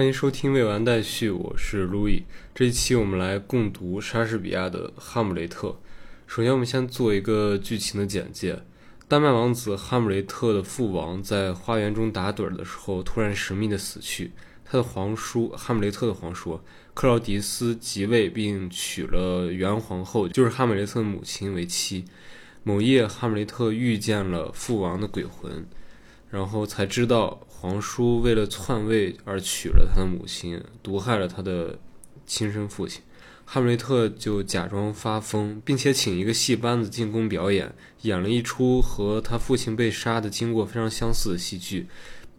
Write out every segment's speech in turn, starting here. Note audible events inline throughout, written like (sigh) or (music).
欢迎收听未完待续，我是路易。这一期我们来共读莎士比亚的《哈姆雷特》。首先，我们先做一个剧情的简介。丹麦王子哈姆雷特的父王在花园中打盹的时候，突然神秘的死去。他的皇叔哈姆雷特的皇叔克劳迪斯即位，并娶了原皇后，就是哈姆雷特的母亲为妻。某夜，哈姆雷特遇见了父王的鬼魂，然后才知道皇叔为了篡位而娶了他的母亲，毒害了他的亲生父亲。哈姆雷特就假装发疯，并且请一个戏班子进宫表演，演了一出和他父亲被杀的经过非常相似的戏剧，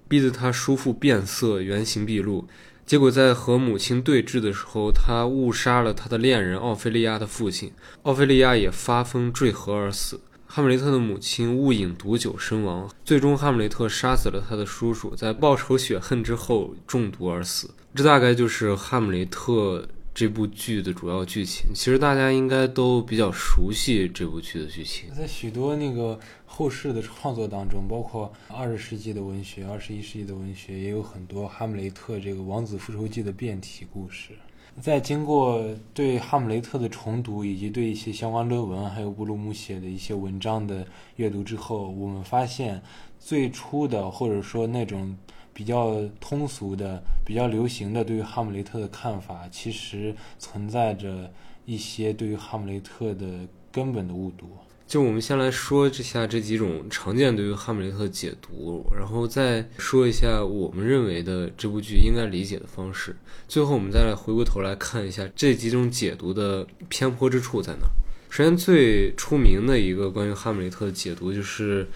逼得他叔父变色，原形毕露。结果在和母亲对峙的时候，他误杀了他的恋人奥菲利亚的父亲，奥菲利亚也发疯坠河而死。哈姆雷特的母亲误饮毒酒身亡，最终哈姆雷特杀死了他的叔叔，在报仇雪恨之后中毒而死。这大概就是哈姆雷特。这部剧的主要剧情，其实大家应该都比较熟悉这部剧的剧情。在许多那个后世的创作当中，包括二十世纪的文学、二十一世纪的文学，也有很多《哈姆雷特》这个王子复仇记的变体故事。在经过对哈姆雷特的重读，以及对一些相关论文，还有布鲁姆写的一些文章的阅读之后，我们发现最初的或者说那种。比较通俗的、比较流行的对于哈姆雷特的看法，其实存在着一些对于哈姆雷特的根本的误读。就我们先来说一下这几种常见对于哈姆雷特的解读，然后再说一下我们认为的这部剧应该理解的方式。最后我们再来回过头来看一下这几种解读的偏颇之处在哪。首先，最出名的一个关于哈姆雷特的解读就是，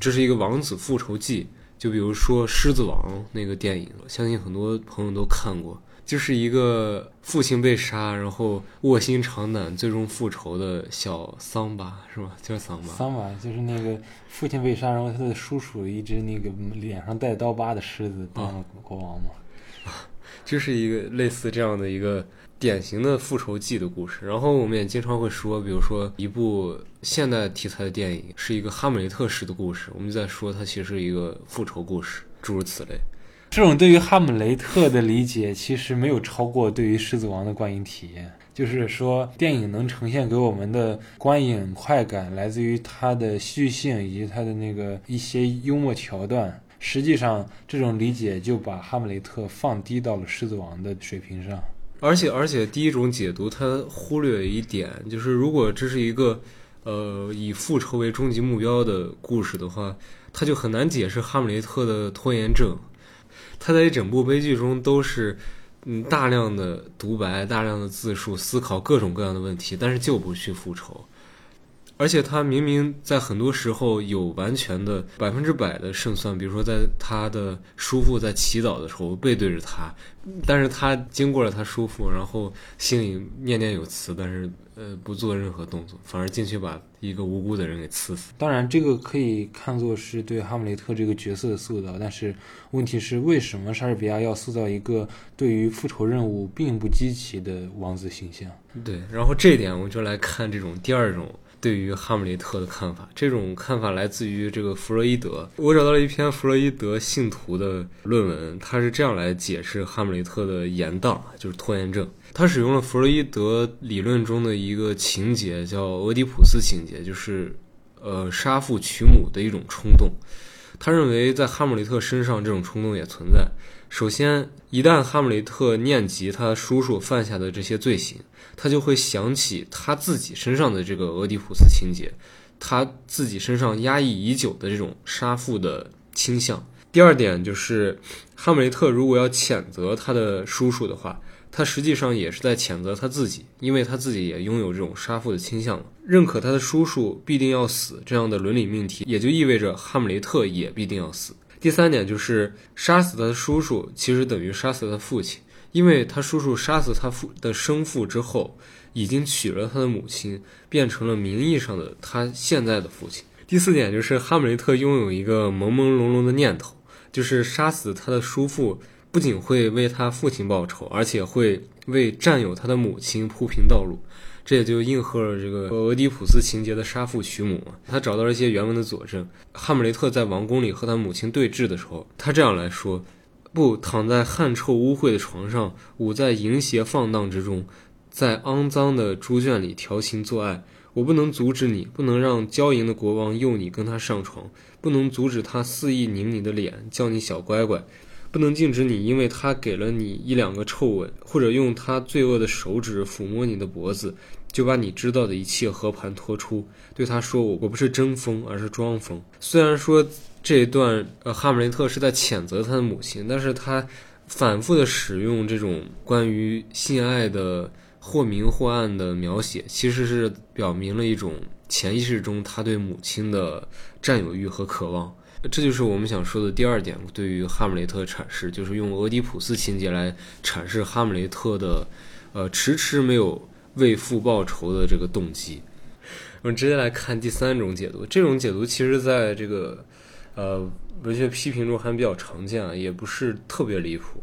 这是一个王子复仇记。就比如说《狮子王》那个电影，相信很多朋友都看过，就是一个父亲被杀，然后卧薪尝胆，最终复仇的小桑巴，是吧？叫桑巴。桑巴就是那个父亲被杀，然后他的叔叔一只那个脸上带刀疤的狮子当了国王嘛。啊，(laughs) 就是一个类似这样的一个。典型的复仇记的故事，然后我们也经常会说，比如说一部现代题材的电影是一个哈姆雷特式的故事，我们就在说它其实是一个复仇故事，诸如此类。这种对于哈姆雷特的理解，其实没有超过对于狮子王的观影体验。就是说，电影能呈现给我们的观影快感，来自于它的戏剧性以及它的那个一些幽默桥段。实际上，这种理解就把哈姆雷特放低到了狮子王的水平上。而且，而且，第一种解读它忽略一点，就是如果这是一个，呃，以复仇为终极目标的故事的话，它就很难解释哈姆雷特的拖延症。他在一整部悲剧中都是，嗯，大量的独白，大量的自述，思考各种各样的问题，但是就不去复仇。而且他明明在很多时候有完全的百分之百的胜算，比如说在他的叔父在祈祷的时候背对着他，但是他经过了他叔父，然后心里念念有词，但是呃不做任何动作，反而进去把一个无辜的人给刺死。当然，这个可以看作是对哈姆雷特这个角色的塑造，但是问题是为什么莎士比亚要塑造一个对于复仇任务并不积极的王子形象？对，然后这一点我们就来看这种第二种。对于哈姆雷特的看法，这种看法来自于这个弗洛伊德。我找到了一篇弗洛伊德信徒的论文，他是这样来解释哈姆雷特的延宕，就是拖延症。他使用了弗洛伊德理论中的一个情节，叫俄狄浦斯情节，就是呃杀父娶母的一种冲动。他认为在哈姆雷特身上这种冲动也存在。首先，一旦哈姆雷特念及他叔叔犯下的这些罪行，他就会想起他自己身上的这个俄狄浦斯情节，他自己身上压抑已久的这种杀父的倾向。第二点就是，哈姆雷特如果要谴责他的叔叔的话，他实际上也是在谴责他自己，因为他自己也拥有这种杀父的倾向。认可他的叔叔必定要死这样的伦理命题，也就意味着哈姆雷特也必定要死。第三点就是杀死他的叔叔，其实等于杀死他父亲，因为他叔叔杀死他父的生父之后，已经娶了他的母亲，变成了名义上的他现在的父亲。第四点就是哈姆雷特拥有一个朦朦胧胧的念头，就是杀死他的叔父，不仅会为他父亲报仇，而且会为占有他的母亲铺平道路。这也就应和了这个俄狄浦斯情节的杀父娶母。他找到了一些原文的佐证。哈姆雷特在王宫里和他母亲对峙的时候，他这样来说：“不躺在汗臭污秽的床上，舞在淫邪放荡之中，在肮脏的猪圈里调情做爱。我不能阻止你，不能让娇淫的国王诱你跟他上床，不能阻止他肆意拧你的脸，叫你小乖乖，不能禁止你，因为他给了你一两个臭吻，或者用他罪恶的手指抚摸你的脖子，就把你知道的一切和盘托出，对他说：“我我不是真疯，而是装疯。”虽然说这一段，呃，哈姆雷特是在谴责他的母亲，但是他反复的使用这种关于性爱的。或明或暗的描写，其实是表明了一种潜意识中他对母亲的占有欲和渴望。这就是我们想说的第二点，对于哈姆雷特的阐释，就是用俄狄浦斯情节来阐释哈姆雷特的，呃，迟迟没有为父报仇的这个动机。我们直接来看第三种解读，这种解读其实在这个，呃，文学批评中还比较常见啊，也不是特别离谱。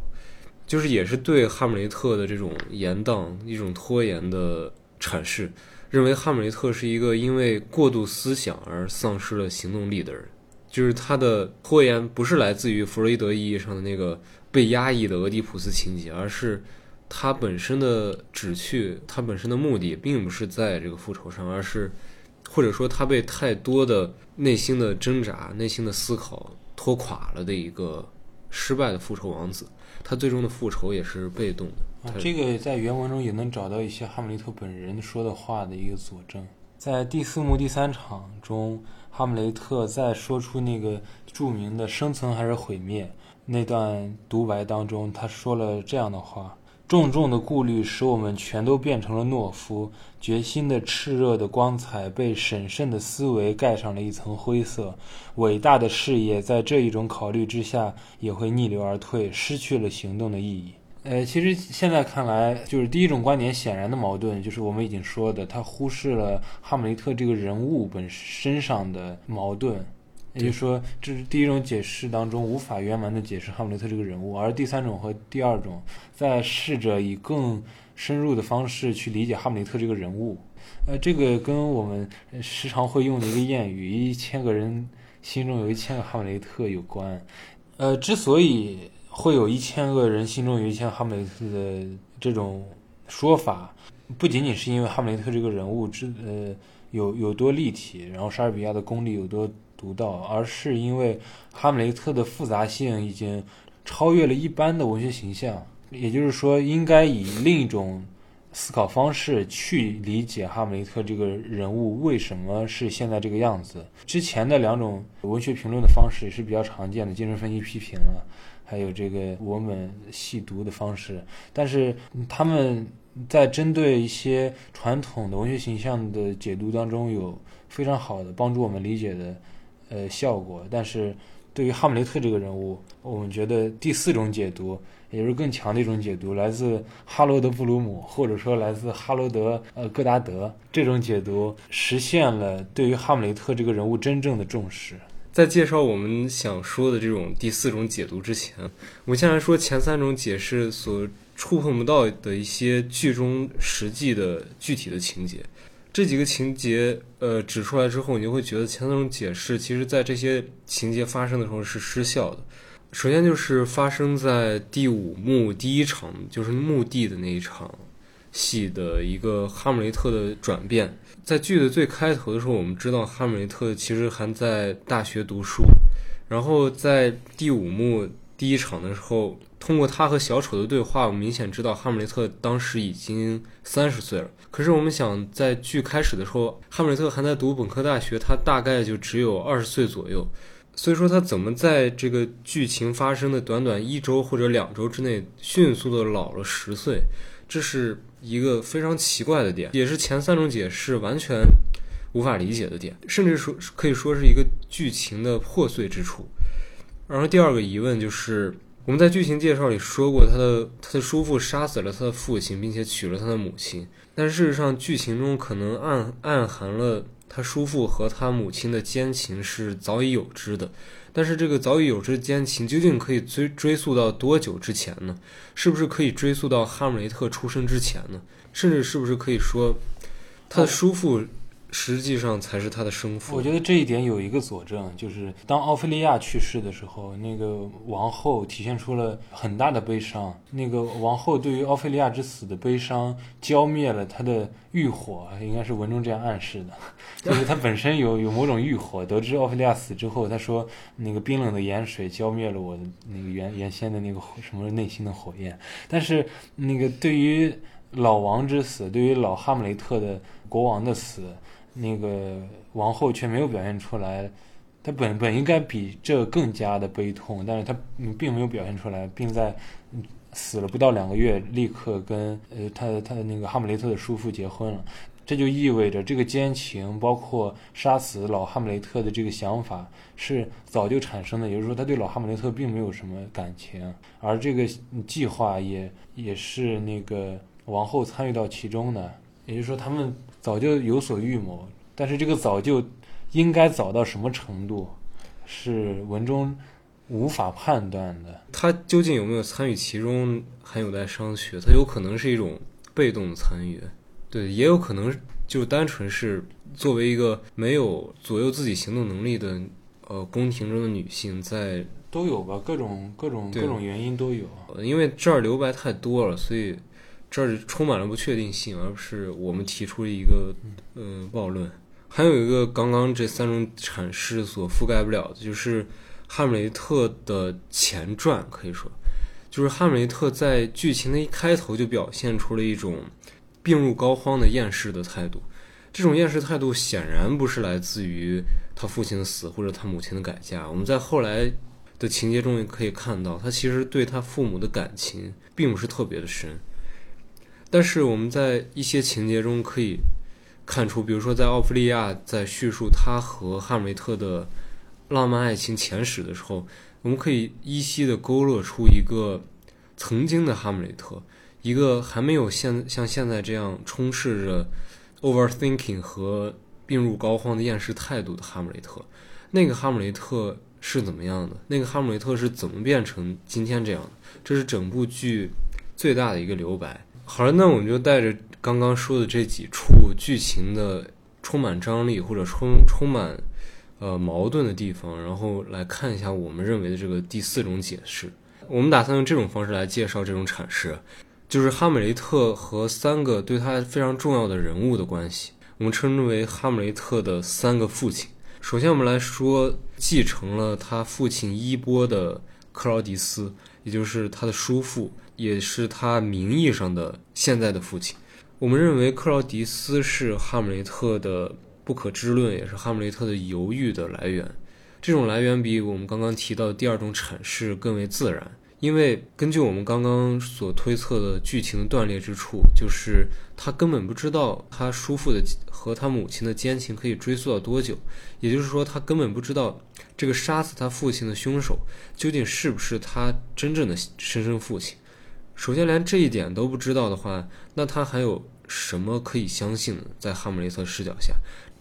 就是也是对哈姆雷特的这种延宕、一种拖延的阐释，认为哈姆雷特是一个因为过度思想而丧失了行动力的人。就是他的拖延不是来自于弗洛伊德意义上的那个被压抑的俄狄浦斯情节，而是他本身的旨趣、他本身的目的，并不是在这个复仇上，而是或者说他被太多的内心的挣扎、内心的思考拖垮了的一个失败的复仇王子。他最终的复仇也是被动的。啊，这个在原文中也能找到一些哈姆雷特本人说的话的一个佐证。在第四幕第三场中，哈姆雷特在说出那个著名的“生存还是毁灭”那段独白当中，他说了这样的话。重重的顾虑使我们全都变成了懦夫，决心的炽热的光彩被审慎的思维盖上了一层灰色，伟大的事业在这一种考虑之下也会逆流而退，失去了行动的意义。呃，其实现在看来，就是第一种观点显然的矛盾，就是我们已经说的，他忽视了哈姆雷特这个人物本身上的矛盾。也就是说，这是第一种解释当中无法圆满的解释哈姆雷特这个人物，而第三种和第二种在试着以更深入的方式去理解哈姆雷特这个人物。呃，这个跟我们时常会用的一个谚语“一千个人心中有一千个哈姆雷特”有关。呃，之所以会有一千个人心中有一千哈姆雷特的这种说法，不仅仅是因为哈姆雷特这个人物之呃有有多立体，然后莎士比亚的功力有多。独到，而是因为哈姆雷特的复杂性已经超越了一般的文学形象，也就是说，应该以另一种思考方式去理解哈姆雷特这个人物为什么是现在这个样子。之前的两种文学评论的方式也是比较常见的，精神分析批评啊，还有这个文本细读的方式，但是他们在针对一些传统的文学形象的解读当中，有非常好的帮助我们理解的。呃，效果。但是，对于哈姆雷特这个人物，我们觉得第四种解读，也就是更强的一种解读，来自哈罗德·布鲁姆，或者说来自哈罗德·呃戈达德这种解读，实现了对于哈姆雷特这个人物真正的重视。在介绍我们想说的这种第四种解读之前，我们先来说前三种解释所触碰不到的一些剧中实际的具体的情节。这几个情节，呃，指出来之后，你就会觉得前三种解释，其实在这些情节发生的时候是失效的。首先就是发生在第五幕第一场，就是墓地的那一场戏的一个哈姆雷特的转变。在剧的最开头的时候，我们知道哈姆雷特其实还在大学读书，然后在第五幕第一场的时候。通过他和小丑的对话，我们明显知道哈姆雷特当时已经三十岁了。可是我们想，在剧开始的时候，哈姆雷特还在读本科大学，他大概就只有二十岁左右。所以说，他怎么在这个剧情发生的短短一周或者两周之内，迅速的老了十岁？这是一个非常奇怪的点，也是前三种解释完全无法理解的点，甚至说可以说是一个剧情的破碎之处。然后第二个疑问就是。我们在剧情介绍里说过，他的他的叔父杀死了他的父亲，并且娶了他的母亲。但事实上，剧情中可能暗暗含了他叔父和他母亲的奸情是早已有之的。但是，这个早已有之的奸情究竟可以追追溯到多久之前呢？是不是可以追溯到哈姆雷特出生之前呢？甚至是不是可以说，他的叔父实际上才是他的生父。我觉得这一点有一个佐证，就是当奥菲利亚去世的时候，那个王后体现出了很大的悲伤。那个王后对于奥菲利亚之死的悲伤，浇灭了他的欲火，应该是文中这样暗示的，(laughs) 就是他本身有有某种欲火。得知奥菲利亚死之后，他说那个冰冷的盐水浇灭了我的那个原原先的那个什么内心的火焰。但是那个对于老王之死，对于老哈姆雷特的国王的死。那个王后却没有表现出来，她本本应该比这更加的悲痛，但是她并没有表现出来，并在死了不到两个月，立刻跟呃他他的那个哈姆雷特的叔父结婚了。这就意味着这个奸情，包括杀死老哈姆雷特的这个想法是早就产生的，也就是说他对老哈姆雷特并没有什么感情，而这个计划也也是那个王后参与到其中的，也就是说他们。早就有所预谋，但是这个早就应该早到什么程度，是文中无法判断的。他究竟有没有参与其中，还有待商榷。他有可能是一种被动的参与，对，也有可能就单纯是作为一个没有左右自己行动能力的呃宫廷中的女性，在都有吧，各种各种各种原因都有。因为这儿留白太多了，所以。这儿充满了不确定性，而不是我们提出了一个呃暴论。还有一个刚刚这三种阐释所覆盖不了的，就是哈姆雷特的前传。可以说，就是哈姆雷特在剧情的一开头就表现出了一种病入膏肓的厌世的态度。这种厌世态度显然不是来自于他父亲的死或者他母亲的改嫁。我们在后来的情节中也可以看到，他其实对他父母的感情并不是特别的深。但是我们在一些情节中可以看出，比如说在奥弗利亚在叙述他和哈姆雷特的浪漫爱情前史的时候，我们可以依稀的勾勒出一个曾经的哈姆雷特，一个还没有现像现在这样充斥着 overthinking 和病入膏肓的厌世态度的哈姆雷特。那个哈姆雷特是怎么样的？那个哈姆雷特是怎么变成今天这样的？这是整部剧最大的一个留白。好了，那我们就带着刚刚说的这几处剧情的充满张力或者充充满呃矛盾的地方，然后来看一下我们认为的这个第四种解释。我们打算用这种方式来介绍这种阐释，就是哈姆雷特和三个对他非常重要的人物的关系，我们称之为哈姆雷特的三个父亲。首先，我们来说继承了他父亲衣钵的克劳迪斯，也就是他的叔父。也是他名义上的现在的父亲。我们认为克劳迪斯是哈姆雷特的不可知论，也是哈姆雷特的犹豫的来源。这种来源比我们刚刚提到的第二种阐释更为自然，因为根据我们刚刚所推测的剧情断裂之处，就是他根本不知道他叔父的和他母亲的奸情可以追溯到多久，也就是说，他根本不知道这个杀死他父亲的凶手究竟是不是他真正的生身父亲。首先，连这一点都不知道的话，那他还有什么可以相信呢？在哈姆雷特视角下，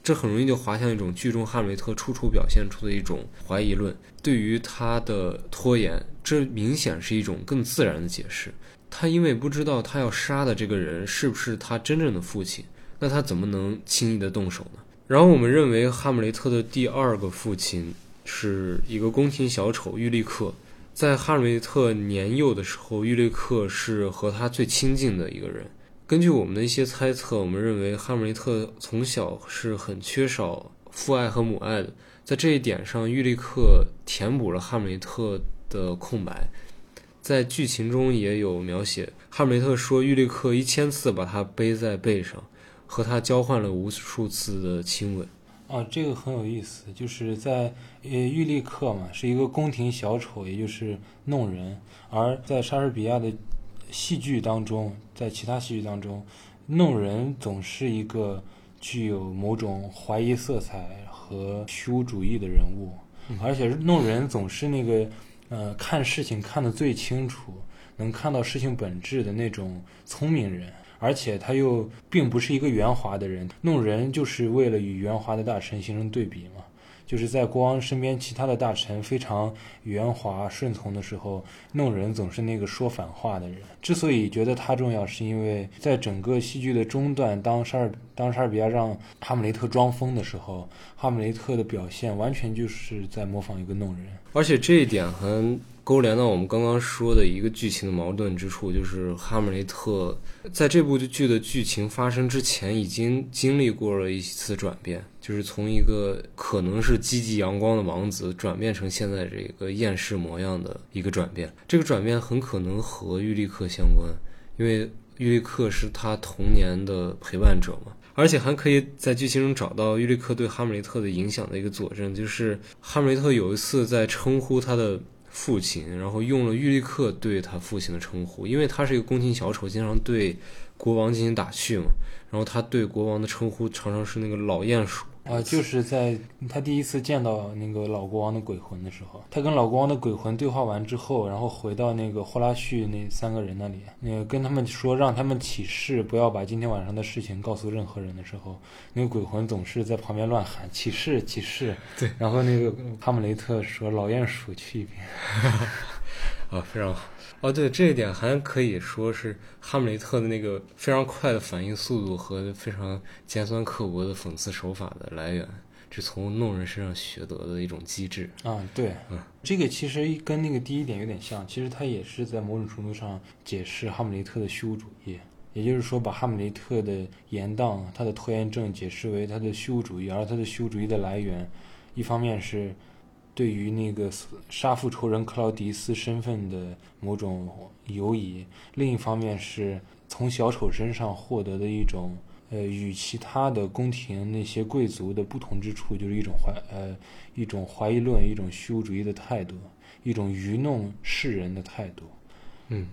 这很容易就滑向一种剧中哈姆雷特处处表现出的一种怀疑论。对于他的拖延，这明显是一种更自然的解释。他因为不知道他要杀的这个人是不是他真正的父亲，那他怎么能轻易的动手呢？然后，我们认为哈姆雷特的第二个父亲是一个宫廷小丑玉利克。在哈姆雷特年幼的时候，玉立克是和他最亲近的一个人。根据我们的一些猜测，我们认为哈姆雷特从小是很缺少父爱和母爱的。在这一点上，玉立克填补了哈姆雷特的空白。在剧情中也有描写，哈姆雷特说玉立克一千次把他背在背上，和他交换了无数次的亲吻。啊，这个很有意思，就是在呃，玉立克嘛，是一个宫廷小丑，也就是弄人；而在莎士比亚的戏剧当中，在其他戏剧当中，弄人总是一个具有某种怀疑色彩和虚无主义的人物，而且弄人总是那个呃，看事情看得最清楚，能看到事情本质的那种聪明人。而且他又并不是一个圆滑的人，弄人就是为了与圆滑的大臣形成对比嘛。就是在国王身边其他的大臣非常圆滑顺从的时候，弄人总是那个说反话的人。之所以觉得他重要，是因为在整个戏剧的中段，当莎尔当莎士比亚让哈姆雷特装疯的时候，哈姆雷特的表现完全就是在模仿一个弄人。而且这一点很勾连到我们刚刚说的一个剧情的矛盾之处，就是哈姆雷特在这部剧的剧情发生之前，已经经历过了一次转变，就是从一个可能是积极阳光的王子，转变成现在这个厌世模样的一个转变。这个转变很可能和玉立克相关，因为玉立克是他童年的陪伴者嘛。而且还可以在剧情中找到玉立克对哈姆雷特的影响的一个佐证，就是哈姆雷特有一次在称呼他的父亲，然后用了玉立克对他父亲的称呼，因为他是一个宫廷小丑，经常对国王进行打趣嘛，然后他对国王的称呼常常是那个老鼹鼠。啊，就是在他第一次见到那个老国王的鬼魂的时候，他跟老国王的鬼魂对话完之后，然后回到那个霍拉旭那三个人那里，那个跟他们说让他们起誓不要把今天晚上的事情告诉任何人的时候，那个鬼魂总是在旁边乱喊起誓起誓。对，然后那个哈姆雷特说老鼹鼠去一边。(laughs) 啊，非常好。哦，对，这一点还可以说是哈姆雷特的那个非常快的反应速度和非常尖酸刻薄的讽刺手法的来源，是从弄人身上学得的一种机制。啊，对，嗯，这个其实跟那个第一点有点像，其实它也是在某种程度上解释哈姆雷特的虚无主义，也就是说，把哈姆雷特的严当、他的拖延症解释为他的虚无主义，而他的虚无主义的来源，一方面是。对于那个杀父仇人克劳迪斯身份的某种犹疑，另一方面是从小丑身上获得的一种，呃，与其他的宫廷那些贵族的不同之处，就是一种怀，呃，一种怀疑论，一种虚无主义的态度，一种愚弄世人的态度。嗯，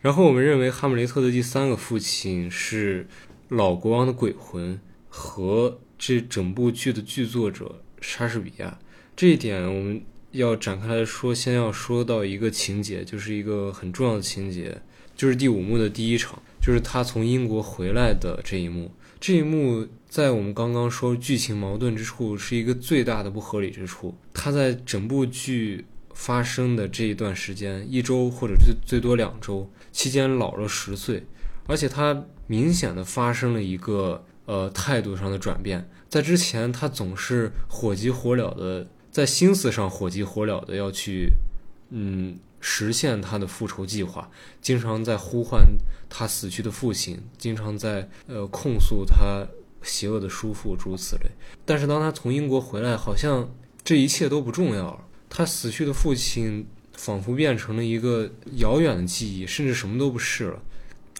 然后我们认为哈姆雷特的第三个父亲是老国王的鬼魂和这整部剧的剧作者莎士比亚。这一点我们要展开来说，先要说到一个情节，就是一个很重要的情节，就是第五幕的第一场，就是他从英国回来的这一幕。这一幕在我们刚刚说剧情矛盾之处，是一个最大的不合理之处。他在整部剧发生的这一段时间，一周或者最最多两周期间老了十岁，而且他明显的发生了一个呃态度上的转变。在之前，他总是火急火燎的。在心思上火急火燎的要去，嗯，实现他的复仇计划，经常在呼唤他死去的父亲，经常在呃控诉他邪恶的叔父，诸如此类。但是当他从英国回来，好像这一切都不重要了。他死去的父亲仿佛变成了一个遥远的记忆，甚至什么都不是了。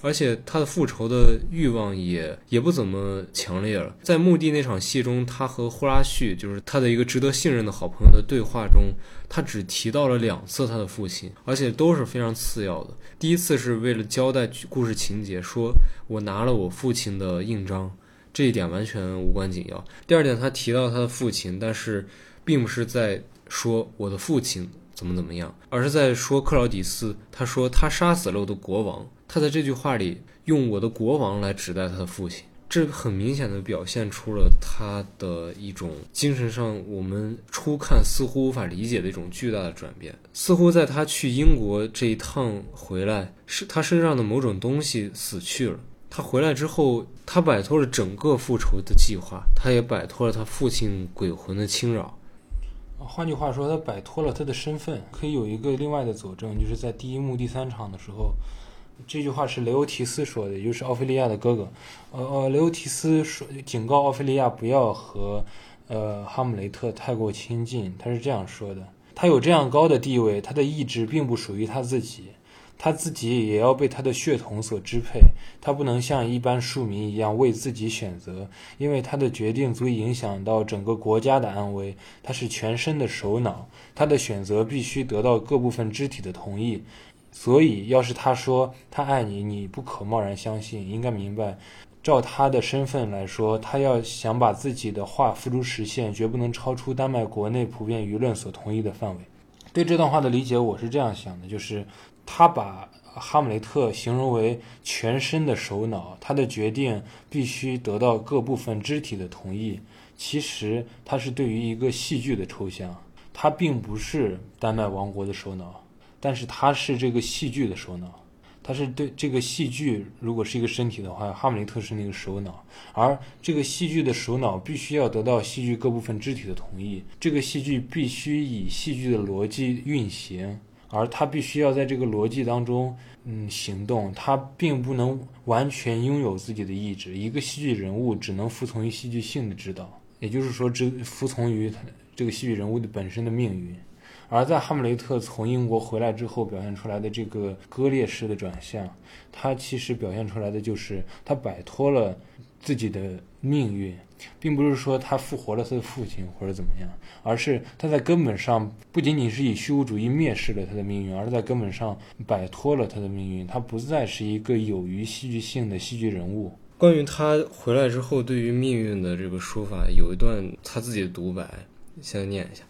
而且他的复仇的欲望也也不怎么强烈了。在墓地那场戏中，他和呼拉旭，就是他的一个值得信任的好朋友的对话中，他只提到了两次他的父亲，而且都是非常次要的。第一次是为了交代故事情节，说我拿了我父亲的印章，这一点完全无关紧要。第二点，他提到他的父亲，但是并不是在说我的父亲怎么怎么样，而是在说克劳迪斯。他说他杀死了我的国王。他在这句话里用“我的国王”来指代他的父亲，这很明显的表现出了他的一种精神上我们初看似乎无法理解的一种巨大的转变。似乎在他去英国这一趟回来，是他身上的某种东西死去了。他回来之后，他摆脱了整个复仇的计划，他也摆脱了他父亲鬼魂的侵扰。换句话说，他摆脱了他的身份。可以有一个另外的佐证，就是在第一幕第三场的时候。这句话是雷欧提斯说的，也就是奥菲利亚的哥哥。呃呃，雷欧提斯说警告奥菲利亚不要和呃哈姆雷特太过亲近。他是这样说的：他有这样高的地位，他的意志并不属于他自己，他自己也要被他的血统所支配。他不能像一般庶民一样为自己选择，因为他的决定足以影响到整个国家的安危。他是全身的首脑，他的选择必须得到各部分肢体的同意。所以，要是他说他爱你，你不可贸然相信。应该明白，照他的身份来说，他要想把自己的话付诸实现，绝不能超出丹麦国内普遍舆论所同意的范围。对这段话的理解，我是这样想的：就是他把哈姆雷特形容为全身的首脑，他的决定必须得到各部分肢体的同意。其实他是对于一个戏剧的抽象，他并不是丹麦王国的首脑，但是它是这个戏剧的首脑。它是对这个戏剧，如果是一个身体的话，哈姆雷特是那个首脑，而这个戏剧的首脑必须要得到戏剧各部分肢体的同意，这个戏剧必须以戏剧的逻辑运行，而他必须要在这个逻辑当中，嗯，行动，他并不能完全拥有自己的意志。一个戏剧人物只能服从于戏剧性的指导，也就是说，只服从于他这个戏剧人物的本身的命运。而在哈姆雷特从英国回来之后表现出来的这个割裂式的转向，他其实表现出来的就是他摆脱了自己的命运，并不是说他复活了他的父亲或者怎么样，而是他在根本上不仅仅是以虚无主义蔑视了他的命运，而是在根本上摆脱了他的命运，他不再是一个有于戏剧性的戏剧人物。关于他回来之后对于命运的这个说法，有一段他自己的独白，先念一下。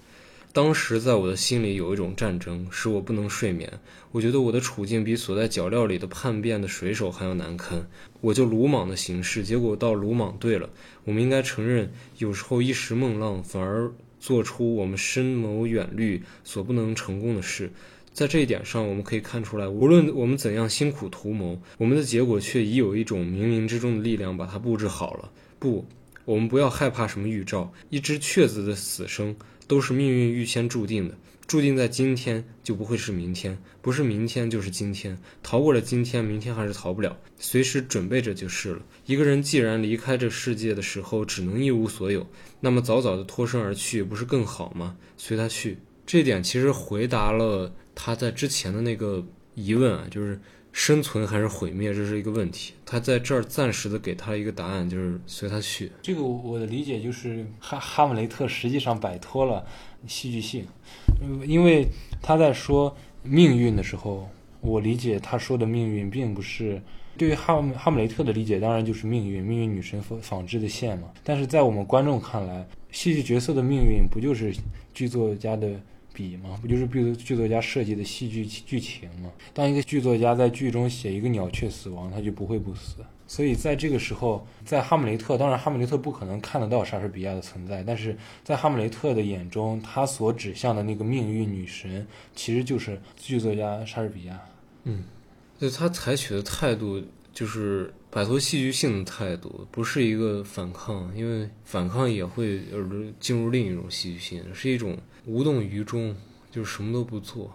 当时在我的心里有一种战争，使我不能睡眠。我觉得我的处境比锁在脚镣里的叛变的水手还要难堪。我就鲁莽的行事，结果到鲁莽对了。我们应该承认，有时候一时梦浪，反而做出我们深谋远虑所不能成功的事。在这一点上，我们可以看出来，无论我们怎样辛苦图谋，我们的结果却已有一种冥冥之中的力量把它布置好了。不，我们不要害怕什么预兆，一只雀子的死生。都是命运预先注定的，注定在今天就不会是明天，不是明天就是今天。逃过了今天，明天还是逃不了，随时准备着就是了。一个人既然离开这世界的时候只能一无所有，那么早早的脱身而去不是更好吗？随他去。这点其实回答了他在之前的那个疑问啊，就是。生存还是毁灭，这是一个问题。他在这儿暂时的给他一个答案，就是随他去。这个我的理解就是哈哈姆雷特实际上摆脱了戏剧性，因为他在说命运的时候，我理解他说的命运并不是对于哈姆哈姆雷特的理解，当然就是命运，命运女神纺纺织的线嘛。但是在我们观众看来，戏剧角色的命运不就是剧作家的？笔吗？不就是剧剧作家设计的戏剧剧情吗？当一个剧作家在剧中写一个鸟雀死亡，他就不会不死。所以在这个时候，在哈姆雷特，当然哈姆雷特不可能看得到莎士比亚的存在，但是在哈姆雷特的眼中，他所指向的那个命运女神，其实就是剧作家莎士比亚。嗯，就他采取的态度就是摆脱戏剧性的态度，不是一个反抗，因为反抗也会进入另一种戏剧性，是一种。无动于衷，就是什么都不做，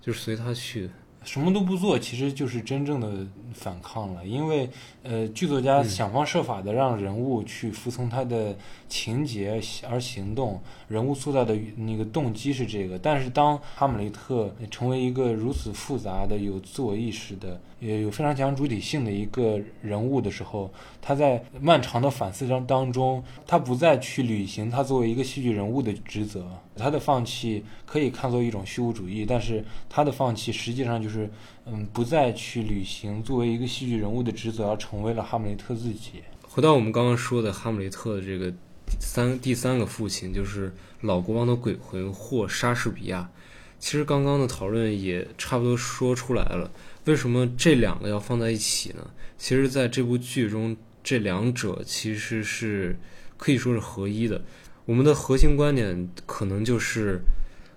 就是随他去。什么都不做，其实就是真正的反抗了。因为，呃，剧作家想方设法的让人物去服从他的情节而行动，人物塑造的那个动机是这个。但是，当哈姆雷特成为一个如此复杂的、有自我意识的、也有非常强主体性的一个人物的时候，他在漫长的反思当当中，他不再去履行他作为一个戏剧人物的职责。他的放弃可以看作一种虚无主义，但是他的放弃实际上就是，嗯，不再去履行作为一个戏剧人物的职责，而成为了哈姆雷特自己。回到我们刚刚说的哈姆雷特的这个三第三个父亲，就是老国王的鬼魂或莎士比亚。其实刚刚的讨论也差不多说出来了，为什么这两个要放在一起呢？其实，在这部剧中，这两者其实是可以说是合一的。我们的核心观点可能就是，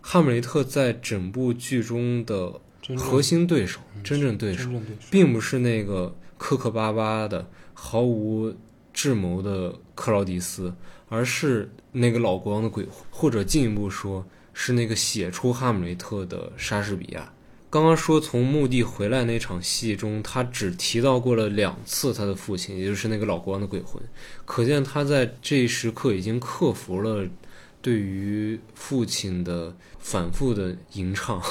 哈姆雷特在整部剧中的核心对手，真正对手，并不是那个磕磕巴巴的、毫无智谋的克劳迪斯，而是那个老国王的鬼魂，或者进一步说，是那个写出哈姆雷特的莎士比亚。刚刚说从墓地回来那场戏中，他只提到过了两次他的父亲，也就是那个老国王的鬼魂，可见他在这一时刻已经克服了对于父亲的反复的吟唱。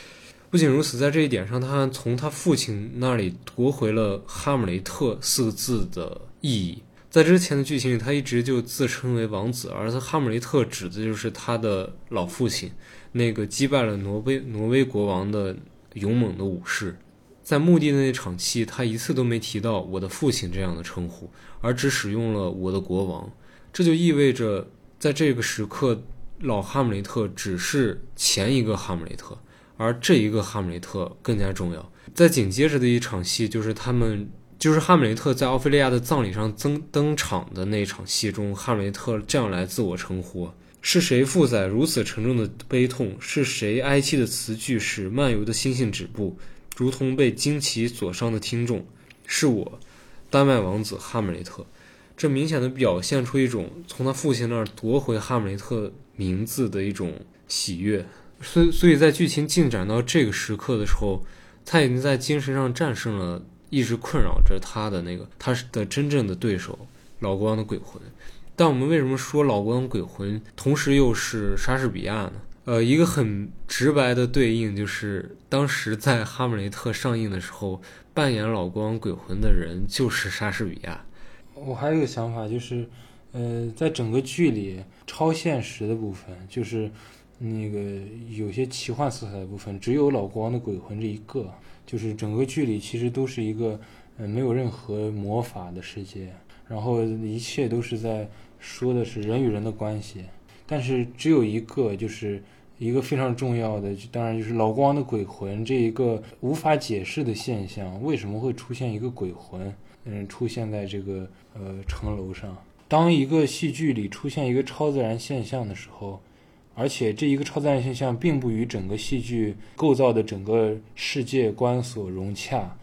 (laughs) 不仅如此，在这一点上，他从他父亲那里夺回了“哈姆雷特”四个字的意义。在之前的剧情里，他一直就自称为王子，而哈姆雷特指的就是他的老父亲，那个击败了挪威挪威国王的。勇猛的武士，在墓地的那场戏，他一次都没提到我的父亲这样的称呼，而只使用了我的国王。这就意味着，在这个时刻，老哈姆雷特只是前一个哈姆雷特，而这一个哈姆雷特更加重要。在紧接着的一场戏，就是他们就是哈姆雷特在奥菲利亚的葬礼上登登场的那场戏中，哈姆雷特这样来自我称呼：是谁负载如此沉重的悲痛？是谁哀戚的词句使漫游的星星止步，如同被旌旗所伤的听众？是我，丹麦王子哈姆雷特。这明显的表现出一种从他父亲那儿夺回哈姆雷特名字的一种喜悦。所，所以在剧情进展到这个时刻的时候，他已经在精神上战胜了。一直困扰着他的那个，他的真正的对手老国王的鬼魂。但我们为什么说老国王鬼魂同时又是莎士比亚呢？呃，一个很直白的对应就是，当时在《哈姆雷特》上映的时候，扮演老国王鬼魂的人就是莎士比亚。我还有一个想法，就是，呃，在整个剧里，超现实的部分，就是那个有些奇幻色彩的部分，只有老国王的鬼魂这一个。就是整个剧里其实都是一个，嗯，没有任何魔法的世界，然后一切都是在说的是人与人的关系，但是只有一个，就是一个非常重要的，当然就是老国王的鬼魂这一个无法解释的现象，为什么会出现一个鬼魂，嗯，出现在这个呃城楼上？当一个戏剧里出现一个超自然现象的时候。而且这一个超自然现象并不与整个戏剧构造的整个世界观所融洽，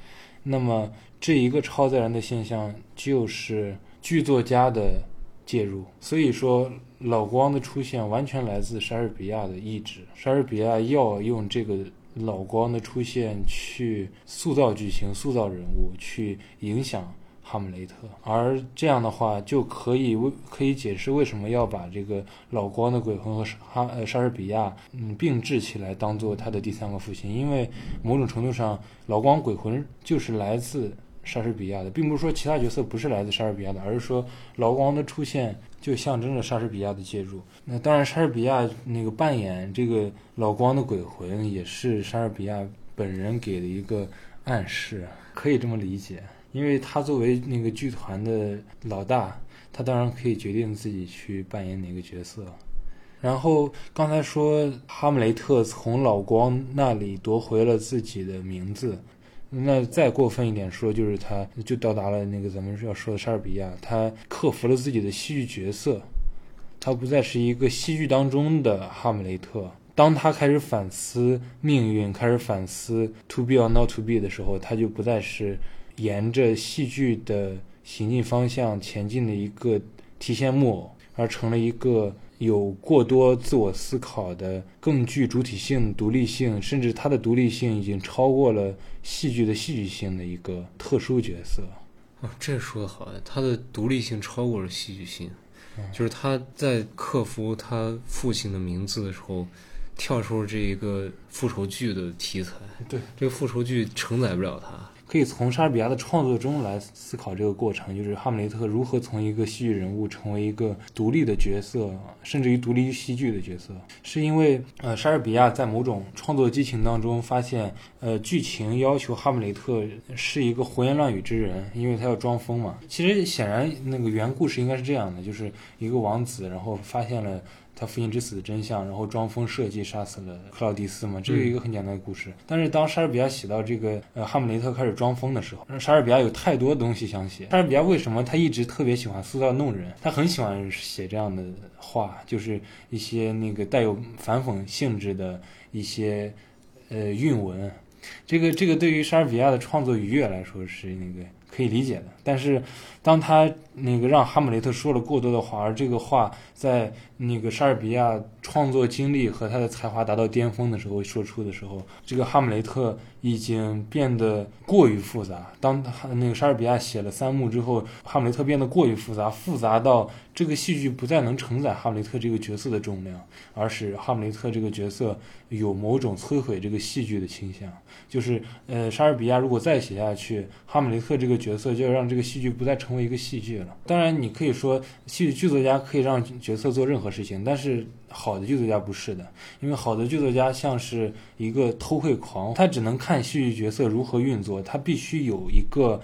那么这一个超自然的现象就是剧作家的介入。所以说，老光的出现完全来自莎士比亚的意志。莎士比亚要用这个老光的出现去塑造剧情、塑造人物，去影响。哈姆雷特，而这样的话就可以为可以解释为什么要把这个老光的鬼魂和哈呃莎士比亚嗯并置起来当做他的第三个父亲，因为某种程度上老光鬼魂就是来自莎士比亚的，并不是说其他角色不是来自莎士比亚的，而是说老光的出现就象征着莎士比亚的介入。那当然，莎士比亚那个扮演这个老光的鬼魂也是莎士比亚本人给的一个暗示，可以这么理解。因为他作为那个剧团的老大，他当然可以决定自己去扮演哪个角色。然后刚才说哈姆雷特从老光那里夺回了自己的名字，那再过分一点说，就是他就到达了那个咱们要说的莎士比亚，他克服了自己的戏剧角色，他不再是一个戏剧当中的哈姆雷特。当他开始反思命运，开始反思 to be or not to be 的时候，他就不再是。沿着戏剧的行进方向前进的一个提线木偶，而成了一个有过多自我思考的、更具主体性、独立性，甚至他的独立性已经超过了戏剧的戏剧性的一个特殊角色。啊，这说的好，他的独立性超过了戏剧性，就是他在克服他父亲的名字的时候，跳出了这一个复仇剧的题材。对，这个复仇剧承载不了他。可以从莎士比亚的创作中来思考这个过程，就是哈姆雷特如何从一个戏剧人物成为一个独立的角色，甚至于独立于戏剧的角色，是因为呃莎士比亚在某种创作激情当中发现，呃剧情要求哈姆雷特是一个胡言乱语之人，因为他要装疯嘛。其实显然那个原故事应该是这样的，就是一个王子，然后发现了。(laughs) 他父亲之死的真相，然后装疯设计杀死了克劳迪斯嘛，这是一个很简单的故事。但是当莎士比亚写到这个呃哈姆雷特开始装疯的时候，莎士比亚有太多东西想写。莎士比亚为什么他一直特别喜欢塑造弄人？他很喜欢写这样的话，就是一些那个带有反讽性质的一些呃韵文。这个这个对于莎士比亚的创作愉悦来说是那个可以理解的。但是当他那个让哈姆雷特说了过多的话，而这个话在那个莎士比亚创作经历和他的才华达到巅峰的时候说出的时候，这个哈姆雷特已经变得过于复杂。当哈那个莎士比亚写了三幕之后，哈姆雷特变得过于复杂，复杂到这个戏剧不再能承载哈姆雷特这个角色的重量，而使哈姆雷特这个角色有某种摧毁这个戏剧的倾向。就是呃，莎士比亚如果再写下去，哈姆雷特这个角色就要让这个戏剧不再成为一个戏剧了。当然，你可以说戏剧剧作家可以让角色做任何事情，但是好的剧作家不是的，因为好的剧作家像是一个偷窥狂，他只能看戏剧角色如何运作，他必须有一个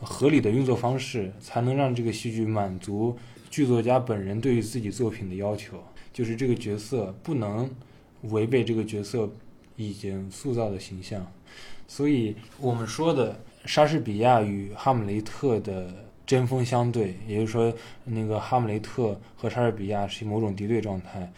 合理的运作方式，才能让这个戏剧满足剧作家本人对于自己作品的要求，就是这个角色不能违背这个角色已经塑造的形象。所以我们说的莎士比亚与哈姆雷特的针锋相对，也就是说，那个哈姆雷特和莎士比亚是某种敌对状态。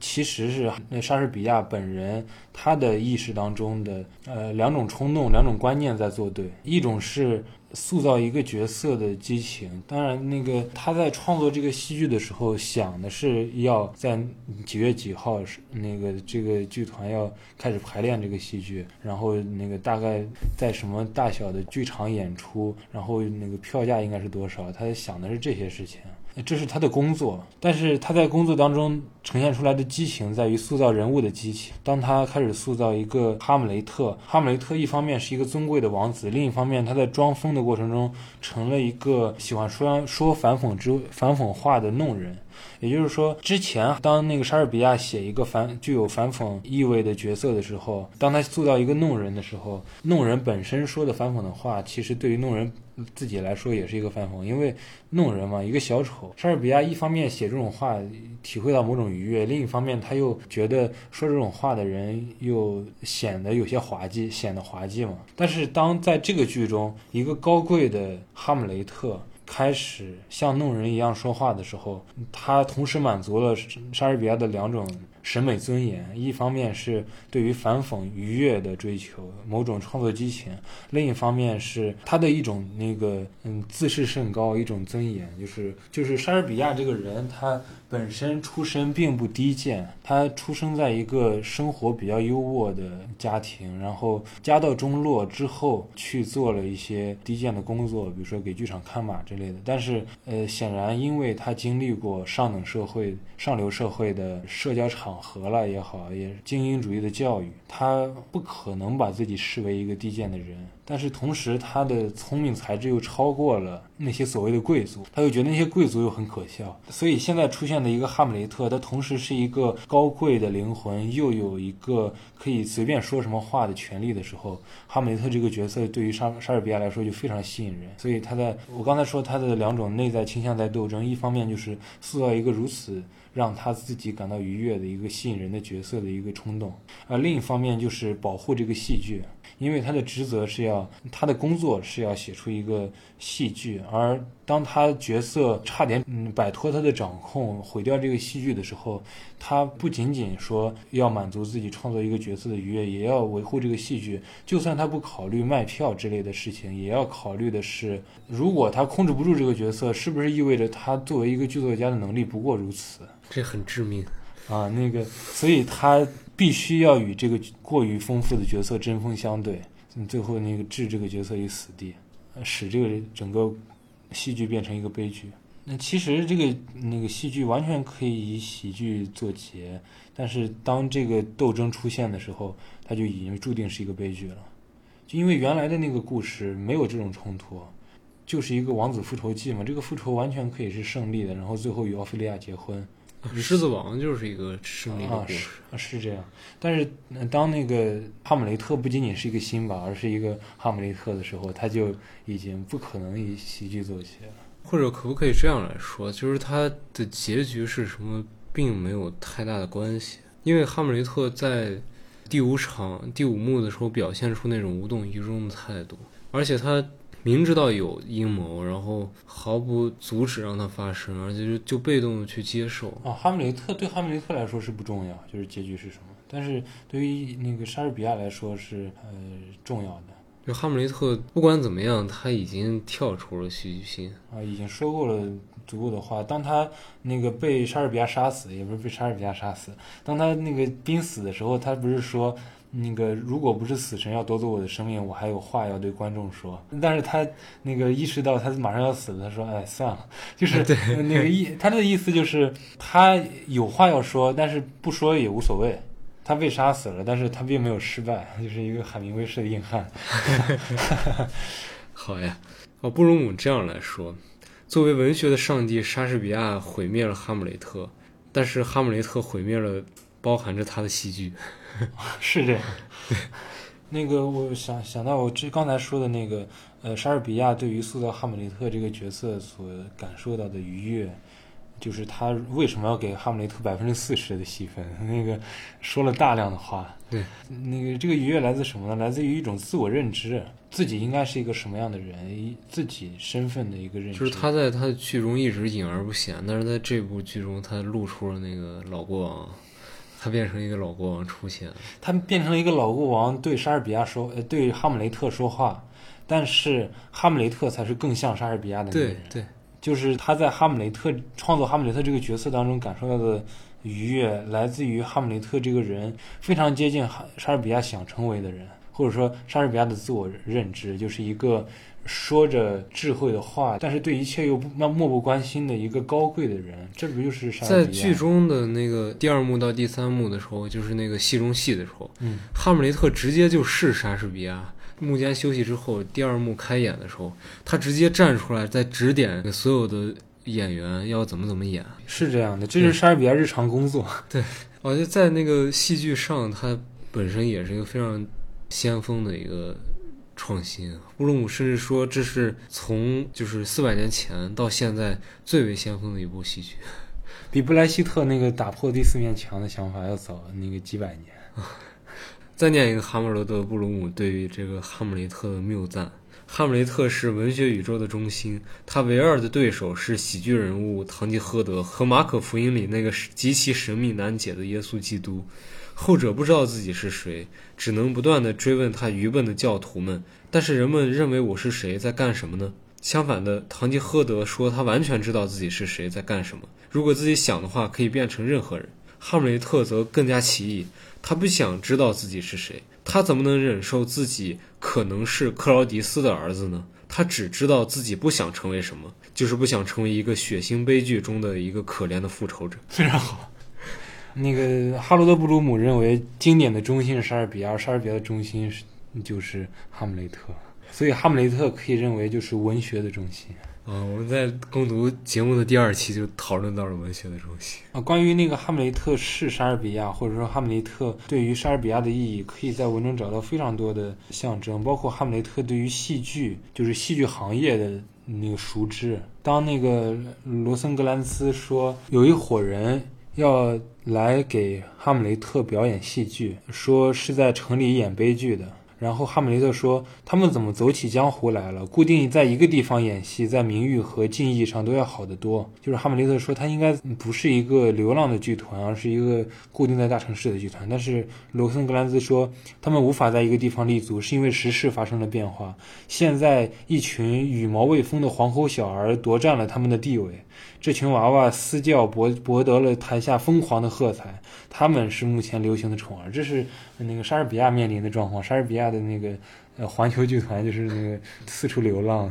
其实是那莎士比亚本人他的意识当中的呃两种冲动、两种观念在作对，一种是。塑造一个角色的激情，当然，那个他在创作这个戏剧的时候，想的是要在几月几号是那个这个剧团要开始排练这个戏剧，然后那个大概在什么大小的剧场演出，然后那个票价应该是多少，他想的是这些事情。这是他的工作，但是他在工作当中呈现出来的激情在于塑造人物的激情。当他开始塑造一个哈姆雷特，哈姆雷特一方面是一个尊贵的王子，另一方面他在装疯的过程中成了一个喜欢说说反讽之反讽话的弄人。也就是说，之前当那个莎士比亚写一个反具有反讽意味的角色的时候，当他塑造一个弄人的时候，弄人本身说的反讽的话，其实对于弄人自己来说也是一个反讽，因为弄人嘛，一个小丑。莎士比亚一方面写这种话，体会到某种愉悦；另一方面，他又觉得说这种话的人又显得有些滑稽，显得滑稽嘛。但是当在这个剧中，一个高贵的哈姆雷特。开始像弄人一样说话的时候，他同时满足了莎士比亚的两种。审美尊严，一方面是对于反讽愉悦的追求，某种创作激情；另一方面是他的一种那个嗯自视甚高，一种尊严，就是就是莎士比亚这个人，他本身出身并不低贱，他出生在一个生活比较优渥的家庭，然后家道中落之后去做了一些低贱的工作，比如说给剧场看马之类的。但是呃，显然因为他经历过上等社会、上流社会的社交场。合了也好，也精英主义的教育，他不可能把自己视为一个低贱的人。但是同时，他的聪明才智又超过了那些所谓的贵族，他又觉得那些贵族又很可笑。所以现在出现的一个哈姆雷特，他同时是一个高贵的灵魂，又有一个可以随便说什么话的权利的时候，哈姆雷特这个角色对于莎莎士比亚来说就非常吸引人。所以他在我刚才说他的两种内在倾向在斗争，一方面就是塑造一个如此。让他自己感到愉悦的一个吸引人的角色的一个冲动，而另一方面就是保护这个戏剧，因为他的职责是要他的工作是要写出一个戏剧，而当他角色差点嗯摆脱他的掌控，毁掉这个戏剧的时候，他不仅仅说要满足自己创作一个角色的愉悦，也要维护这个戏剧。就算他不考虑卖票之类的事情，也要考虑的是，如果他控制不住这个角色，是不是意味着他作为一个剧作家的能力不过如此？这很致命啊！那个，所以他必须要与这个过于丰富的角色针锋相对，最后那个置这个角色于死地，使这个整个戏剧变成一个悲剧。那其实这个那个戏剧完全可以以喜剧作结，但是当这个斗争出现的时候，它就已经注定是一个悲剧了。就因为原来的那个故事没有这种冲突，就是一个王子复仇记嘛，这个复仇完全可以是胜利的，然后最后与奥菲利亚结婚。狮子王就是一个胜利的故事，是这样。但是当那个哈姆雷特不仅仅是一个辛巴，而是一个哈姆雷特的时候，他就已经不可能以喜剧作起了。或者可不可以这样来说，就是他的结局是什么，并没有太大的关系。因为哈姆雷特在第五场第五幕的时候表现出那种无动于衷的态度，而且他。明知道有阴谋，然后毫不阻止让它发生，而且就就被动的去接受。啊，哈姆雷特对哈姆雷特来说是不重要，就是结局是什么。但是对于那个莎士比亚来说是呃重要的。就哈姆雷特不管怎么样，他已经跳出了戏剧性啊，已经说过了足够的话。当他那个被莎士比亚杀死，也不是被莎士比亚杀死，当他那个濒死的时候，他不是说。那个，如果不是死神要夺走我的生命，我还有话要对观众说。但是他那个意识到他马上要死了，他说：“哎，算了。”就是那个意，他的意思就是他有话要说，但是不说也无所谓。他被杀死了，但是他并没有失败，就是一个海明威式的硬汉。(laughs) 好呀，哦，不如我们这样来说：作为文学的上帝，莎士比亚毁灭了哈姆雷特，但是哈姆雷特毁灭了包含着他的戏剧。(laughs) 是这样，那个我想想到我这刚才说的那个，呃，莎士比亚对于塑造哈姆雷特这个角色所感受到的愉悦，就是他为什么要给哈姆雷特百分之四十的戏份，(laughs) 那个说了大量的话。对，那个这个愉悦来自什么呢？来自于一种自我认知，自己应该是一个什么样的人，自己身份的一个认知。就是他在他的剧中一直隐而不显，但是在这部剧中，他露出了那个老国王，他变成一个老国王出现了。他变成了一个老国王，对莎士比亚说，呃，对哈姆雷特说话，但是哈姆雷特才是更像莎士比亚的那个对人。对，就是他在哈姆雷特创作哈姆雷特这个角色当中感受到的愉悦，来自于哈姆雷特这个人非常接近哈莎士比亚想成为的人，或者说莎士比亚的自我认知，就是一个说着智慧的话，但是对一切又不漠漠不关心的一个高贵的人。这不就是莎士在比亚？剧中的那个第二幕到第三幕的时候，就是那个戏中戏的时候，嗯，哈姆雷特直接就是莎士比亚。幕间休息之后，第二幕开演的时候，他直接站出来，在指点所有的演员要怎么怎么演。是这样的，这是莎士比亚日常工作。(laughs) 对我觉得在那个戏剧上，他本身也是一个非常先锋的一个创新。乌鲁姆甚至说，这是从就是四百年前到现在最为先锋的一部戏剧。(laughs) 比布莱希特那个打破第四面墙的想法要早那个几百年。(laughs) 再念一个哈姆罗德·布鲁姆对于这个哈姆雷特的谬赞：哈姆雷特是文学宇宙的中心，他唯二的对手是喜剧人物堂吉诃德和马可福音里那个极其神秘难解的耶稣基督。后者不知道自己是谁，只能不断地追问他愚笨的教徒们。但是人们认为我是谁，在干什么呢？相反的，堂吉诃德说他完全知道自己是谁，在干什么。如果自己想的话，可以变成任何人。哈姆雷特则更加奇异，他不想知道自己是谁，他怎么能忍受自己可能是克劳迪斯的儿子呢？他只知道自己不想成为什么，就是不想成为一个血腥悲剧中的一个可怜的复仇者。非常好。那个哈罗德·布鲁姆认为，经典的中心是莎士比亚，莎士比亚的中心是就是哈姆雷特，所以哈姆雷特可以认为就是文学的中心。啊，我们在攻读节目的第二期就讨论到了文学的中心。啊，关于那个哈姆雷特是莎士比亚，或者说哈姆雷特对于莎士比亚的意义，可以在文中找到非常多的象征，包括哈姆雷特对于戏剧，就是戏剧行业的那个熟知。当那个罗森格兰斯说有一伙人要来给哈姆雷特表演戏剧，说是在城里演悲剧的。然后哈姆雷特说：“他们怎么走起江湖来了？固定在一个地方演戏，在名誉和敬意上都要好得多。”就是哈姆雷特说，他应该不是一个流浪的剧团，而是一个固定在大城市的剧团。但是罗森格兰兹说，他们无法在一个地方立足，是因为时势发生了变化。现在一群羽毛未丰的皇后小儿夺占了他们的地位，这群娃娃私教博博得了台下疯狂的喝彩。他们是目前流行的宠儿，这是那个莎士比亚面临的状况。莎士比亚的那个呃环球剧团就是那个四处流浪。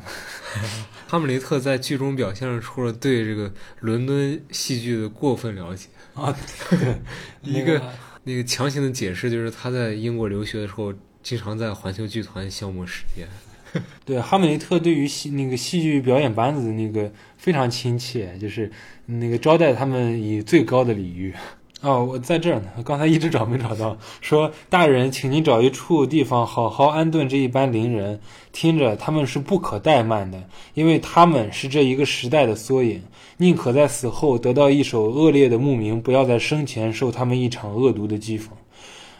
(laughs) 哈姆雷特在剧中表现出了对这个伦敦戏剧的过分了解啊，对，(laughs) 一个那个强行的解释就是他在英国留学的时候，经常在环球剧团消磨时间。(laughs) 对，哈姆雷特对于戏那个戏剧表演班子的那个非常亲切，就是那个招待他们以最高的礼遇。哦，我在这儿呢，刚才一直找没找到。说大人，请您找一处地方好好安顿这一班伶人，听着，他们是不可怠慢的，因为他们是这一个时代的缩影。宁可在死后得到一首恶劣的墓名，不要在生前受他们一场恶毒的讥讽。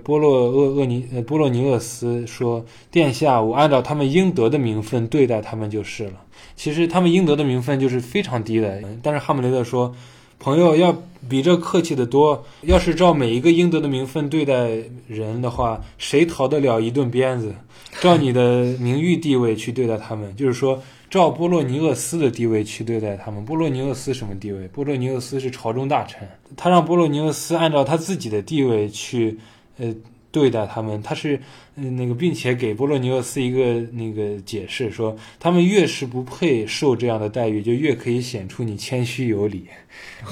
波洛厄厄尼呃波洛尼厄斯说：“殿下，我按照他们应得的名分对待他们就是了。其实他们应得的名分就是非常低的。但是哈姆雷特说，朋友要比这客气的多。要是照每一个应得的名分对待人的话，谁逃得了一顿鞭子？照你的名誉地位去对待他们，就是说，照波洛尼厄斯的地位去对待他们。波洛尼厄斯什么地位？波洛尼厄斯是朝中大臣，他让波洛尼厄斯按照他自己的地位去。”呃，对待他们，他是嗯那个，并且给波洛尼厄斯一个那个解释，说他们越是不配受这样的待遇，就越可以显出你谦虚有礼。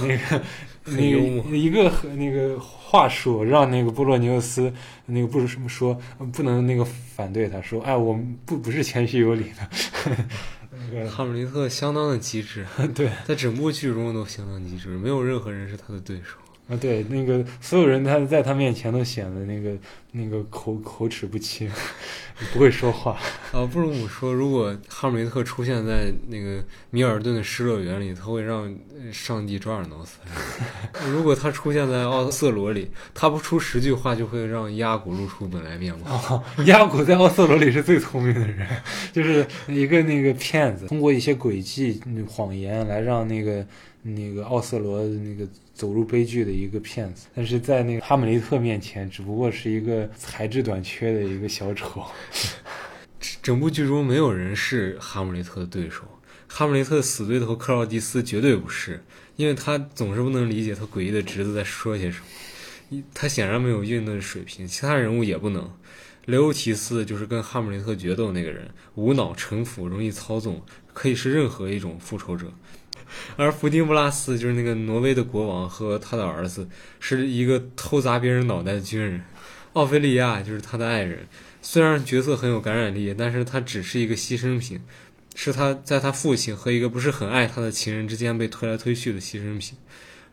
那个 (laughs) 那个一个那个话术，让那个波洛尼厄斯那个不是什么说，不能那个反对他说，哎，我们不不是谦虚有礼的。(laughs) 那个哈姆雷特相当的机智，(laughs) 对，在整部剧中都相当机智，没有任何人是他的对手。啊，对，那个所有人他在他面前都显得那个那个口口齿不清，(laughs) 不会说话。啊，(laughs) 布鲁姆说，如果哈姆雷特出现在那个米尔顿的失乐园里，他会让上帝抓耳挠腮；(laughs) 如果他出现在奥瑟罗里，他不出十句话就会让亚古露出本来面目。哦，亚古在奥瑟罗里是最聪明的人，就是一个那个骗子，通过一些诡计、谎言来让那个那个奥瑟罗那个走入悲剧的一个骗子。但是在那个哈姆雷特面前，只不过是一个才智短缺的一个小丑。(laughs) 整部剧中没有人是哈姆雷特的对手，哈姆雷特的死对头克劳迪斯绝对不是，因为他总是不能理解他诡异的侄子在说些什么，他显然没有运动水平，其他人物也不能。雷欧提斯就是跟哈姆雷特决斗那个人，无脑城府，容易操纵，可以是任何一种复仇者。而弗丁布拉斯就是那个挪威的国王和他的儿子，是一个偷砸别人脑袋的军人。奥菲利亚就是他的爱人。虽然角色很有感染力，但是他只是一个牺牲品，是他在他父亲和一个不是很爱他的情人之间被推来推去的牺牲品。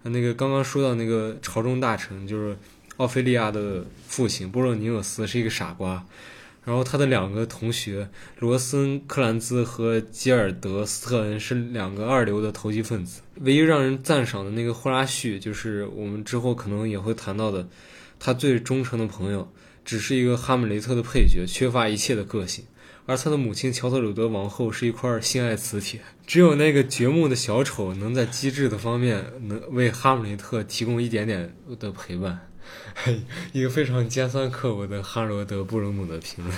那个刚刚说到那个朝中大臣，就是奥菲利亚的父亲波洛尼厄斯是一个傻瓜，然后他的两个同学罗森克兰兹和吉尔德斯特恩是两个二流的投机分子。唯一让人赞赏的那个霍拉旭，就是我们之后可能也会谈到的，他最忠诚的朋友。只是一个哈姆雷特的配角，缺乏一切的个性。而他的母亲乔特鲁德王后是一块性爱磁铁，只有那个掘墓的小丑能在机智的方面能为哈姆雷特提供一点点的陪伴。(laughs) 一个非常尖酸刻薄的哈罗德·布鲁姆的评论。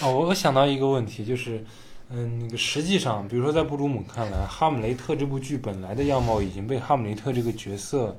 哦，我想到一个问题，就是，嗯，那个实际上，比如说在布鲁姆看来，哈姆雷特这部剧本来的样貌已经被哈姆雷特这个角色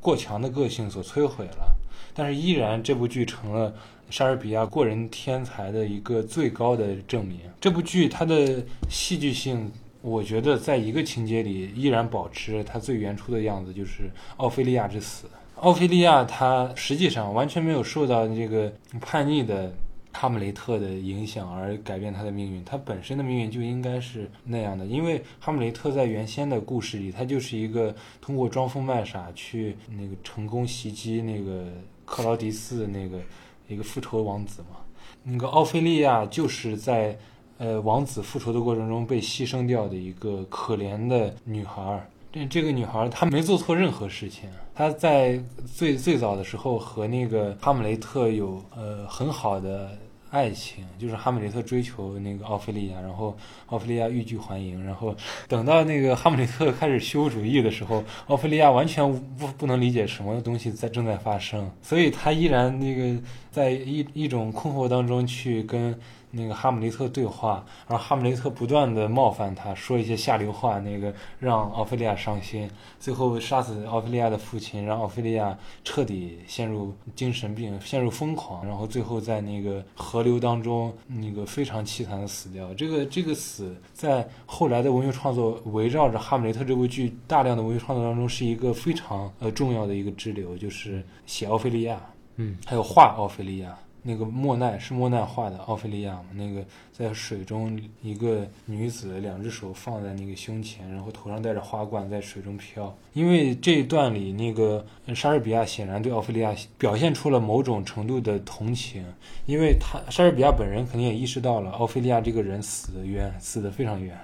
过强的个性所摧毁了。但是依然，这部剧成了莎士比亚过人天才的一个最高的证明。这部剧它的戏剧性，我觉得在一个情节里依然保持它最原初的样子，就是奥菲利亚之死。奥菲利亚她实际上完全没有受到这个叛逆的哈姆雷特的影响而改变她的命运，她本身的命运就应该是那样的。因为哈姆雷特在原先的故事里，他就是一个通过装疯卖傻去那个成功袭击那个。克劳迪斯的那个一个复仇王子嘛，那个奥菲利亚就是在呃王子复仇的过程中被牺牲掉的一个可怜的女孩儿。这这个女孩她没做错任何事情，她在最最早的时候和那个哈姆雷特有呃很好的。爱情就是哈姆雷特追求那个奥菲利亚，然后奥菲利亚欲拒还迎，然后等到那个哈姆雷特开始虚无主义的时候，奥菲利亚完全不不能理解什么东西在正在发生，所以她依然那个在一一种困惑当中去跟。那个哈姆雷特对话，然后哈姆雷特不断的冒犯他，说一些下流话，那个让奥菲利亚伤心，最后杀死奥菲利亚的父亲，让奥菲利亚彻底陷入精神病，陷入疯狂，然后最后在那个河流当中，那个非常凄惨的死掉。这个这个死在后来的文学创作围绕着哈姆雷特这部剧大量的文学创作当中是一个非常呃重要的一个支流，就是写奥菲利亚，嗯，还有画奥菲利亚。那个莫奈是莫奈画的奥菲利亚嘛？那个在水中，一个女子两只手放在那个胸前，然后头上戴着花冠，在水中飘。因为这一段里，那个莎士比亚显然对奥菲利亚表现出了某种程度的同情，因为他莎士比亚本人肯定也意识到了奥菲利亚这个人死的冤，死的非常冤。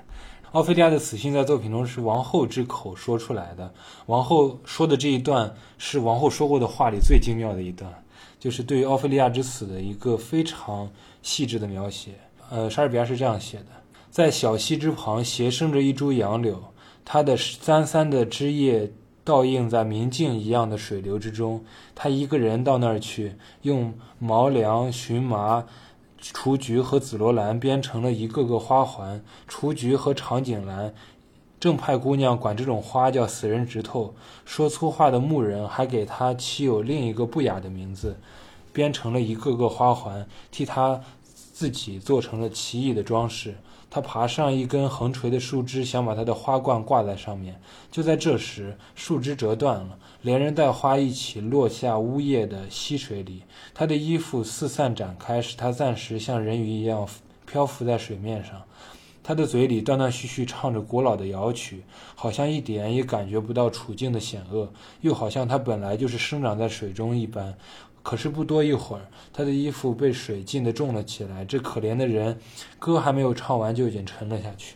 奥菲利亚的死讯在作品中是王后之口说出来的，王后说的这一段是王后说过的话里最精妙的一段。就是对于奥菲利亚之死的一个非常细致的描写。呃，莎士比亚是这样写的：在小溪之旁斜生着一株杨柳，它的三三的枝叶倒映在明镜一样的水流之中。他一个人到那儿去，用毛梁、荨麻、雏菊和紫罗兰编成了一个个花环。雏菊和长颈兰。正派姑娘管这种花叫死人指头，说粗话的牧人还给她起有另一个不雅的名字，编成了一个个花环，替她自己做成了奇异的装饰。他爬上一根横垂的树枝，想把他的花冠挂在上面。就在这时，树枝折断了，连人带花一起落下呜咽的溪水里。他的衣服四散展开，使他暂时像人鱼一样漂浮在水面上。他的嘴里断断续续唱着古老的谣曲，好像一点也感觉不到处境的险恶，又好像他本来就是生长在水中一般。可是不多一会儿，他的衣服被水浸得重了起来。这可怜的人，歌还没有唱完就已经沉了下去。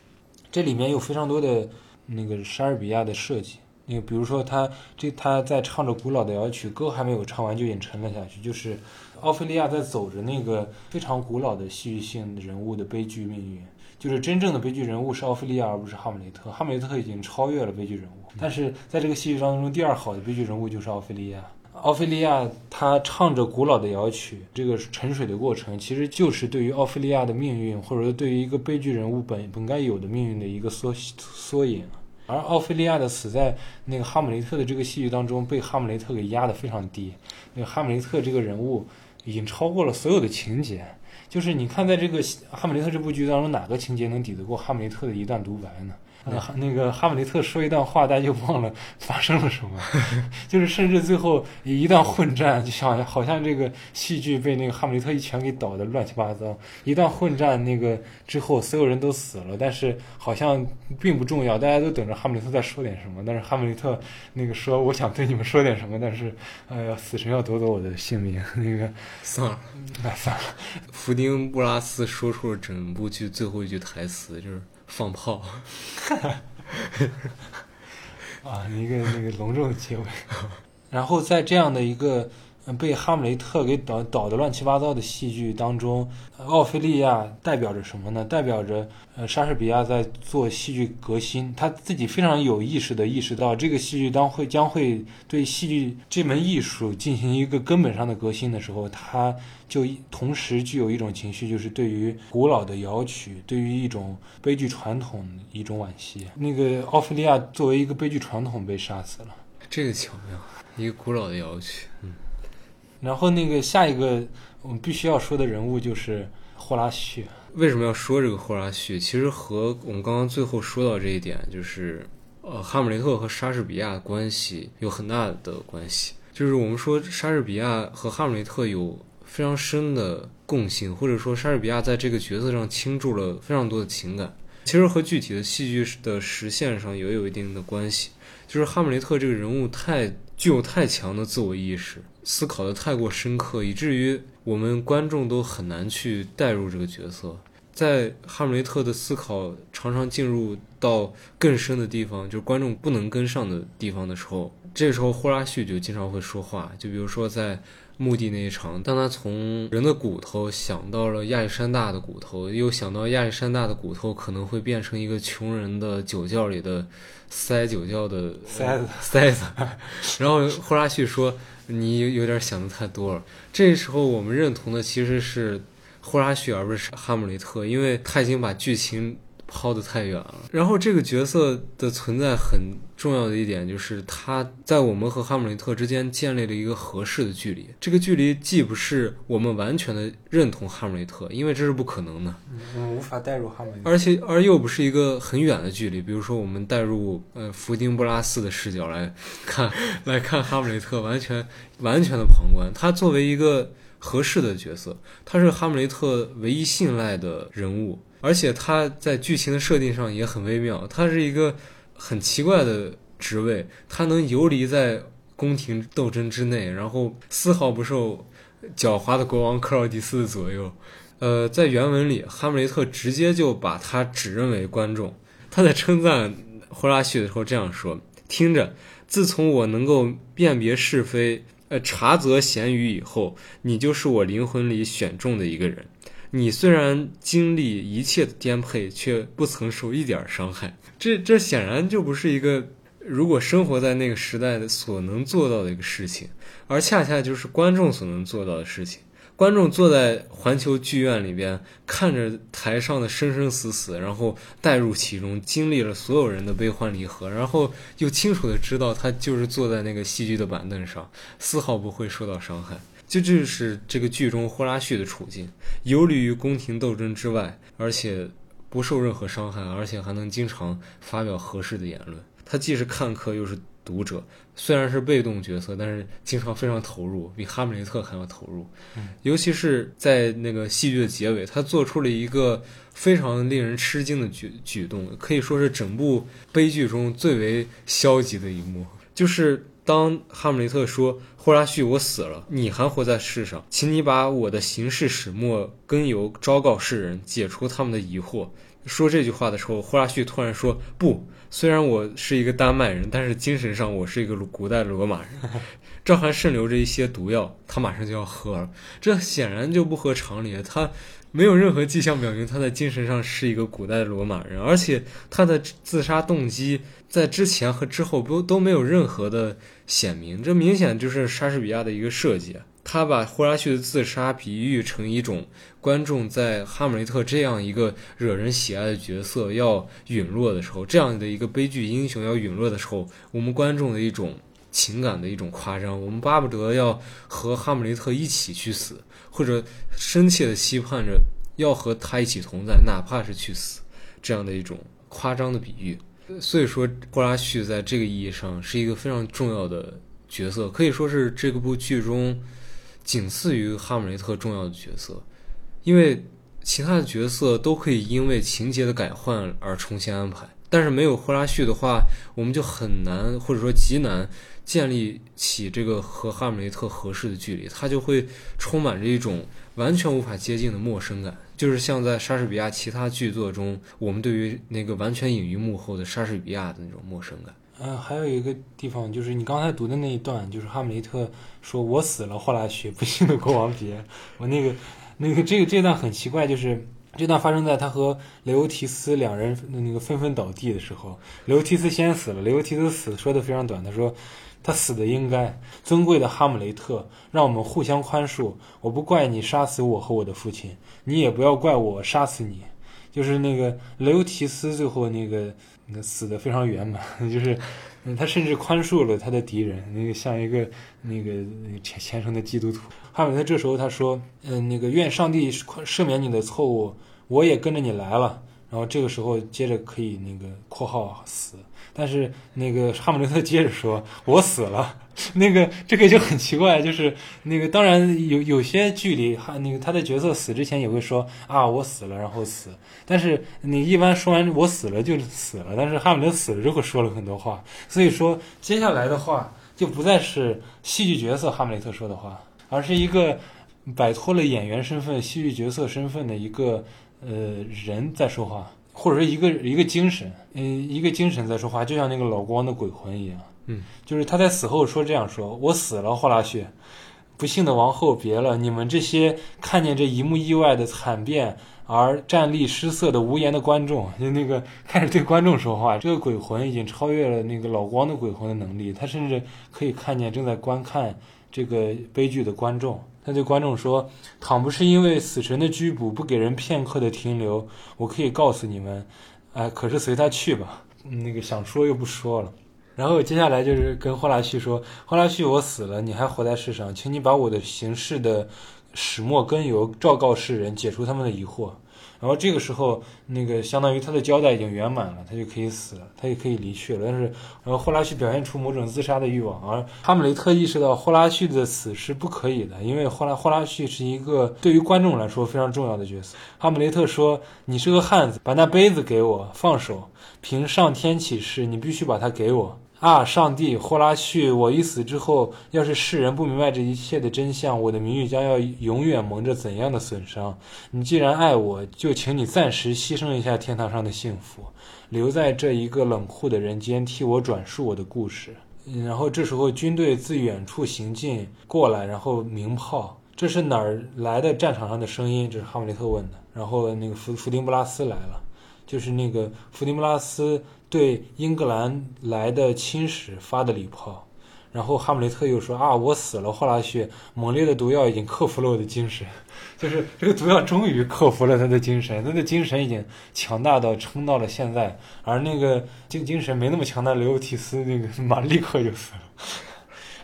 这里面有非常多的那个莎士比亚的设计。那个比如说他这他在唱着古老的谣曲，歌还没有唱完就已经沉了下去。就是奥菲利亚在走着那个非常古老的戏剧性人物的悲剧命运。就是真正的悲剧人物是奥菲利亚，而不是哈姆雷特。哈姆雷特已经超越了悲剧人物，但是在这个戏剧当中，第二好的悲剧人物就是奥菲利亚。奥菲利亚她唱着古老的摇曲，这个沉水的过程，其实就是对于奥菲利亚的命运，或者说对于一个悲剧人物本本该有的命运的一个缩缩影。而奥菲利亚的死在那个哈姆雷特的这个戏剧当中，被哈姆雷特给压得非常低。那个哈姆雷特这个人物已经超过了所有的情节。就是你看，在这个哈姆雷特这部剧当中，哪个情节能抵得过哈姆雷特的一段独白呢？呃，那个哈姆雷特说一段话，大家就忘了发生了什么，(laughs) 就是甚至最后一段混战，就像好像这个戏剧被那个哈姆雷特一拳给倒的乱七八糟。一段混战，那个之后所有人都死了，但是好像并不重要，大家都等着哈姆雷特再说点什么。但是哈姆雷特那个说：“我想对你们说点什么，但是，呃，死神要夺走我的性命。”那个 (laughs) 算了，那算了。福丁布拉斯说出了整部剧最后一句台词，就是。放炮，(laughs) 啊，一个那个隆重的结尾，然后在这样的一个。被哈姆雷特给导导的乱七八糟的戏剧当中，奥菲利亚代表着什么呢？代表着呃莎士比亚在做戏剧革新，他自己非常有意识的意识到这个戏剧当会将会对戏剧这门艺术进行一个根本上的革新的时候，他就同时具有一种情绪，就是对于古老的谣曲，对于一种悲剧传统一种惋惜。那个奥菲利亚作为一个悲剧传统被杀死了，这个巧妙，一个古老的谣曲，嗯。然后那个下一个我们必须要说的人物就是霍拉旭。为什么要说这个霍拉旭？其实和我们刚刚最后说到这一点，就是呃，哈姆雷特和莎士比亚关系有很大的关系。就是我们说莎士比亚和哈姆雷特有非常深的共性，或者说莎士比亚在这个角色上倾注了非常多的情感。其实和具体的戏剧的实现上也有一定的关系。就是哈姆雷特这个人物太具有太强的自我意识。思考的太过深刻，以至于我们观众都很难去代入这个角色。在哈姆雷特的思考常常进入到更深的地方，就是观众不能跟上的地方的时候，这时候霍拉旭就经常会说话。就比如说在墓地那一场，当他从人的骨头想到了亚历山大的骨头，又想到亚历山大的骨头可能会变成一个穷人的酒窖里的塞酒窖的塞子塞子，(laughs) 然后霍拉旭说。你有点想的太多了。这时候我们认同的其实是霍拉旭，而不是哈姆雷特，因为他已经把剧情抛得太远了。然后这个角色的存在很重要的一点就是他在我们和哈姆雷特之间建立了一个合适的距离。这个距离既不是我们完全的认同哈姆雷特，因为这是不可能的，我们无法代入哈姆雷特，而且而又不是一个很远的距离。比如说我们代入呃福丁布拉斯的视角来看来看哈姆雷特，完全。完全的旁观，他作为一个合适的角色，他是哈姆雷特唯一信赖的人物，而且他在剧情的设定上也很微妙。他是一个很奇怪的职位，他能游离在宫廷斗争之内，然后丝毫不受狡猾的国王克劳迪斯的左右。呃，在原文里，哈姆雷特直接就把他指认为观众。他在称赞霍拉旭的时候这样说：“听着，自从我能够辨别是非。”呃，察则贤愚以后，你就是我灵魂里选中的一个人。你虽然经历一切的颠沛，却不曾受一点伤害。这这显然就不是一个如果生活在那个时代的所能做到的一个事情，而恰恰就是观众所能做到的事情。观众坐在环球剧院里边，看着台上的生生死死，然后带入其中，经历了所有人的悲欢离合，然后又清楚的知道他就是坐在那个戏剧的板凳上，丝毫不会受到伤害。就这是这个剧中霍拉旭的处境，游离于宫廷斗争之外，而且不受任何伤害，而且还能经常发表合适的言论。他既是看客又是读者，虽然是被动角色，但是经常非常投入，比哈姆雷特还要投入。嗯尤其是在那个戏剧的结尾，他做出了一个非常令人吃惊的举举动，可以说是整部悲剧中最为消极的一幕，就是当哈姆雷特说：“霍拉旭，我死了，你还活在世上，请你把我的行事始末根由昭告世人，解除他们的疑惑。”说这句话的时候，霍拉旭突然说：“不，虽然我是一个丹麦人，但是精神上我是一个古代罗马人。(laughs) 这还渗留着一些毒药，他马上就要喝了。这显然就不合常理。他没有任何迹象表明他在精神上是一个古代罗马人，而且他的自杀动机在之前和之后不都没有任何的显明。这明显就是莎士比亚的一个设计。他把霍拉旭的自杀比喻成一种观众在哈姆雷特这样一个惹人喜爱的角色要陨落的时候，这样的一个悲剧英雄要陨落的时候，我们观众的一种情感的一种夸张。我们巴不得要和哈姆雷特一起去死，或者深切的期盼着要和他一起同在，哪怕是去死，这样的一种夸张的比喻。所以说，霍拉旭在这个意义上是一个非常重要的角色，可以说是这部剧中。仅次于哈姆雷特重要的角色，因为其他的角色都可以因为情节的改换而重新安排，但是没有霍拉旭的话，我们就很难或者说极难建立起这个和哈姆雷特合适的距离，他就会充满着一种完全无法接近的陌生感，就是像在莎士比亚其他剧作中，我们对于那个完全隐于幕后的莎士比亚的那种陌生感。嗯，还有一个地方就是你刚才读的那一段，就是哈姆雷特说“我死了，霍拉旭，不幸的国王别”。我那个那个这个这段很奇怪，就是这段发生在他和雷欧提斯两人那个纷纷倒地的时候，雷欧提斯先死了。雷欧提斯死说的非常短，他说他死的应该。尊贵的哈姆雷特，让我们互相宽恕。我不怪你杀死我和我的父亲，你也不要怪我杀死你。就是那个雷欧提斯最后那个。死的非常圆满，(laughs) 就是，他甚至宽恕了他的敌人，那个像一个那个虔虔诚的基督徒。哈姆雷特这时候他说：“嗯，那个愿上帝赦免你的错误，我也跟着你来了。”然后这个时候接着可以那个括号死，但是那个哈姆雷特接着说：“我死了。(laughs) ”那个这个就很奇怪，就是那个当然有有些剧里哈那个他的角色死之前也会说啊我死了然后死，但是你一般说完我死了就死了，但是哈姆雷特死了之后说了很多话，所以说接下来的话就不再是戏剧角色哈姆雷特说的话，而是一个摆脱了演员身份、戏剧角色身份的一个呃人在说话，或者说一个一个精神，嗯一个精神在说话，就像那个老光的鬼魂一样。嗯，就是他在死后说这样说：“我死了，霍拉旭，不幸的王后别了。你们这些看见这一幕意外的惨变而站立失色的无言的观众，就那个开始对观众说话。这个鬼魂已经超越了那个老光的鬼魂的能力，他甚至可以看见正在观看这个悲剧的观众。他对观众说：倘不是因为死神的拘捕不给人片刻的停留，我可以告诉你们，哎，可是随他去吧。那个想说又不说了。”然后接下来就是跟霍拉旭说：“霍拉旭，我死了，你还活在世上，请你把我的行事的始末根由昭告世人，解除他们的疑惑。”然后这个时候，那个相当于他的交代已经圆满了，他就可以死了，他也可以离去了。但是，然后霍拉旭表现出某种自杀的欲望，而哈姆雷特意识到霍拉旭的死是不可以的，因为霍拉霍拉旭是一个对于观众来说非常重要的角色。哈姆雷特说：“你是个汉子，把那杯子给我，放手。凭上天起誓，你必须把它给我。”啊，上帝，霍拉旭，我一死之后，要是世人不明白这一切的真相，我的名誉将要永远蒙着怎样的损伤？你既然爱我，就请你暂时牺牲一下天堂上的幸福，留在这一个冷酷的人间，替我转述我的故事。然后这时候，军队自远处行进过来，然后鸣炮，这是哪儿来的战场上的声音？这是哈姆雷特问的。然后那个弗弗丁布拉斯来了，就是那个弗丁布拉斯。对英格兰来的亲使发的礼炮，然后哈姆雷特又说啊，我死了，霍拉旭，猛烈的毒药已经克服了我的精神，(laughs) 就是这个毒药终于克服了他的精神，他的精神已经强大到撑到了现在，而那个精精神没那么强大，雷欧提斯那个马立刻就死了。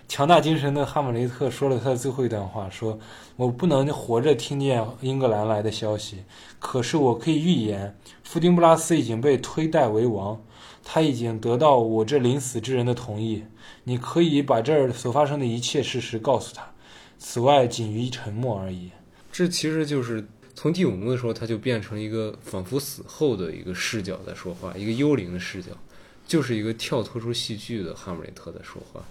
强大精神的哈姆雷特说了他的最后一段话：“说我不能活着听见英格兰来的消息，可是我可以预言，弗丁布拉斯已经被推戴为王，他已经得到我这临死之人的同意。你可以把这儿所发生的一切事实告诉他，此外仅于沉默而已。”这其实就是从第五幕的时候，他就变成一个仿佛死后的一个视角在说话，一个幽灵的视角，就是一个跳脱出戏剧的哈姆雷特在说话。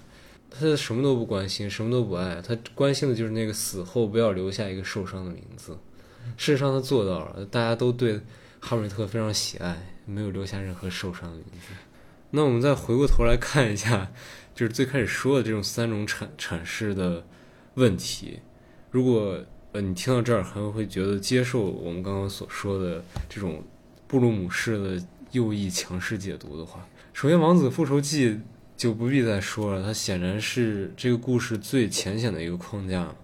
他什么都不关心，什么都不爱，他关心的就是那个死后不要留下一个受伤的名字。事实上，他做到了，大家都对哈姆雷特非常喜爱，没有留下任何受伤的名字。那我们再回过头来看一下，(laughs) 就是最开始说的这种三种阐阐释的问题。如果呃你听到这儿还会觉得接受我们刚刚所说的这种布鲁姆式的右翼强势解读的话，首先《王子复仇记》。就不必再说了，它显然是这个故事最浅显的一个框架了。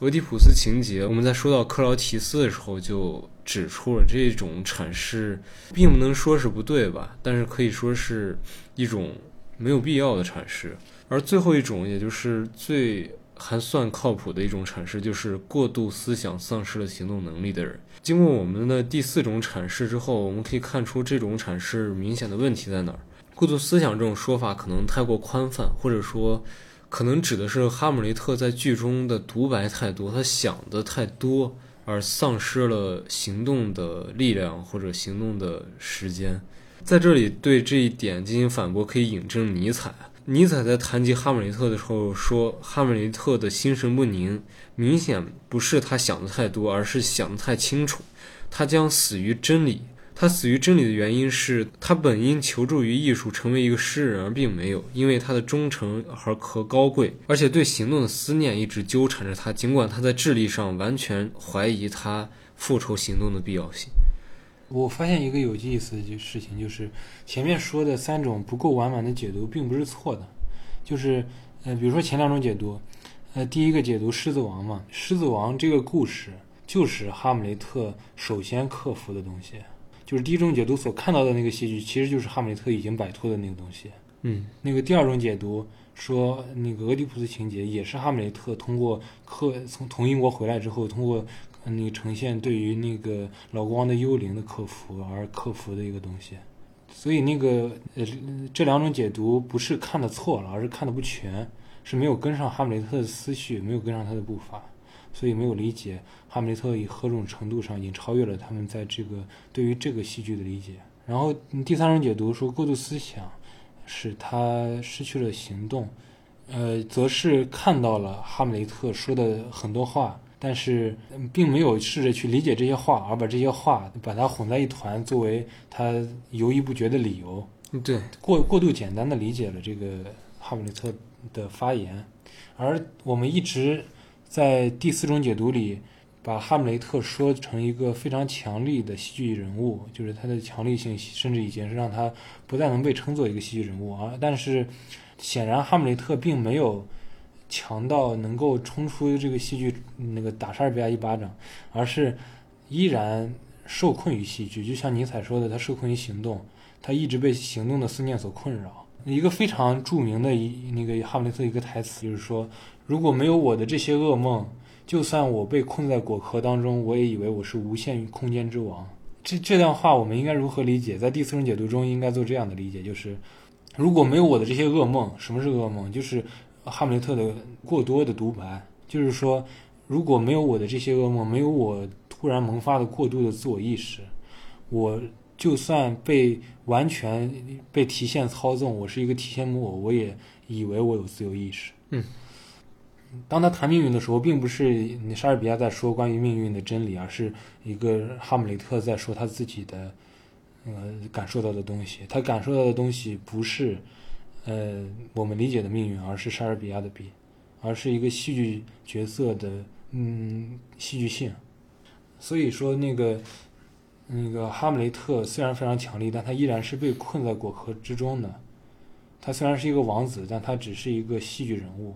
俄狄浦斯情节，我们在说到克劳提斯的时候就指出了这种阐释，并不能说是不对吧？但是可以说是一种没有必要的阐释。而最后一种，也就是最还算靠谱的一种阐释，就是过度思想丧失了行动能力的人。经过我们的第四种阐释之后，我们可以看出这种阐释明显的问题在哪儿。过度思想这种说法可能太过宽泛，或者说，可能指的是哈姆雷特在剧中的独白太多，他想的太多，而丧失了行动的力量或者行动的时间。在这里对这一点进行反驳，可以引证尼采。尼采在谈及哈姆雷特的时候说，哈姆雷特的心神不宁，明显不是他想的太多，而是想的太清楚，他将死于真理。他死于真理的原因是他本应求助于艺术，成为一个诗人，而并没有，因为他的忠诚和和高贵，而且对行动的思念一直纠缠着他。尽管他在智力上完全怀疑他复仇行动的必要性。我发现一个有意思的事情，就是前面说的三种不够完满的解读并不是错的，就是呃，比如说前两种解读，呃，第一个解读狮子王嘛，狮子王这个故事就是哈姆雷特首先克服的东西。就是第一种解读所看到的那个戏剧，其实就是哈姆雷特已经摆脱的那个东西。嗯，那个第二种解读说，那个俄狄浦斯情节也是哈姆雷特通过克从从英国回来之后，通过那个呈现对于那个老国王的幽灵的克服而克服的一个东西。所以那个呃这两种解读不是看的错了，而是看的不全，是没有跟上哈姆雷特的思绪，没有跟上他的步伐。所以没有理解哈姆雷特以何种程度上已经超越了他们在这个对于这个戏剧的理解。然后第三种解读说过度思想使他失去了行动，呃，则是看到了哈姆雷特说的很多话，但是并没有试着去理解这些话，而把这些话把它混在一团，作为他犹豫不决的理由。对，过过度简单的理解了这个哈姆雷特的发言，而我们一直。在第四种解读里，把哈姆雷特说成一个非常强力的戏剧人物，就是他的强力性，甚至已经是让他不再能被称作一个戏剧人物啊。但是，显然哈姆雷特并没有强到能够冲出这个戏剧那个打莎士比亚一巴掌，而是依然受困于戏剧。就像尼采说的，他受困于行动，他一直被行动的思念所困扰。一个非常著名的一那个哈姆雷特一个台词就是说。如果没有我的这些噩梦，就算我被困在果壳当中，我也以为我是无限空间之王。这这段话我们应该如何理解？在第四种解读中，应该做这样的理解：就是如果没有我的这些噩梦，什么是噩梦？就是哈姆雷特的过多的独白。就是说，如果没有我的这些噩梦，没有我突然萌发的过度的自我意识，我就算被完全被提线操纵，我是一个提线木偶，我也以为我有自由意识。嗯。当他谈命运的时候，并不是你莎士比亚在说关于命运的真理，而是一个哈姆雷特在说他自己的呃感受到的东西。他感受到的东西不是呃我们理解的命运，而是莎士比亚的笔，而是一个戏剧角色的嗯戏剧性。所以说，那个那个哈姆雷特虽然非常强力，但他依然是被困在果壳之中的。他虽然是一个王子，但他只是一个戏剧人物。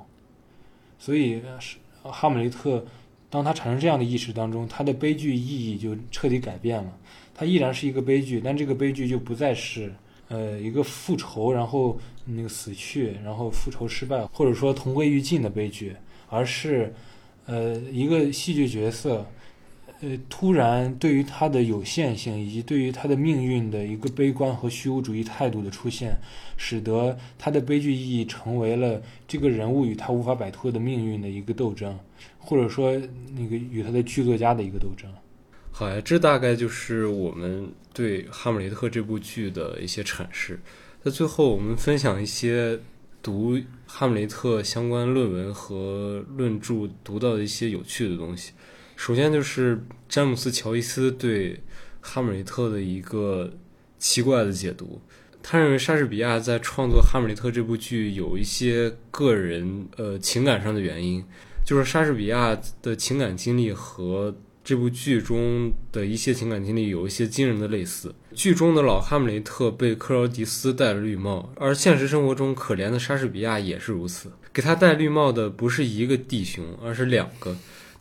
所以，是哈姆雷特，当他产生这样的意识当中，他的悲剧意义就彻底改变了。他依然是一个悲剧，但这个悲剧就不再是呃一个复仇，然后那个死去，然后复仇失败，或者说同归于尽的悲剧，而是呃一个戏剧角色。呃，突然对于他的有限性以及对于他的命运的一个悲观和虚无主义态度的出现，使得他的悲剧意义成为了这个人物与他无法摆脱的命运的一个斗争，或者说那个与他的剧作家的一个斗争。好呀，这大概就是我们对《哈姆雷特》这部剧的一些阐释。在最后，我们分享一些读《哈姆雷特》相关论文和论著读到的一些有趣的东西。首先就是詹姆斯·乔伊斯对《哈姆雷特》的一个奇怪的解读。他认为莎士比亚在创作《哈姆雷特》这部剧有一些个人呃情感上的原因，就是莎士比亚的情感经历和这部剧中的一些情感经历有一些惊人的类似。剧中的老哈姆雷特被克劳迪斯戴了绿帽，而现实生活中可怜的莎士比亚也是如此。给他戴绿帽的不是一个弟兄，而是两个。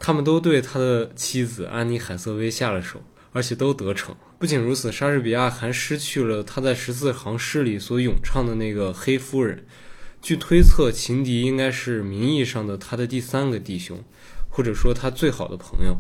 他们都对他的妻子安妮·海瑟薇下了手，而且都得逞。不仅如此，莎士比亚还失去了他在十四行诗里所咏唱的那个黑夫人。据推测，情敌应该是名义上的他的第三个弟兄，或者说他最好的朋友。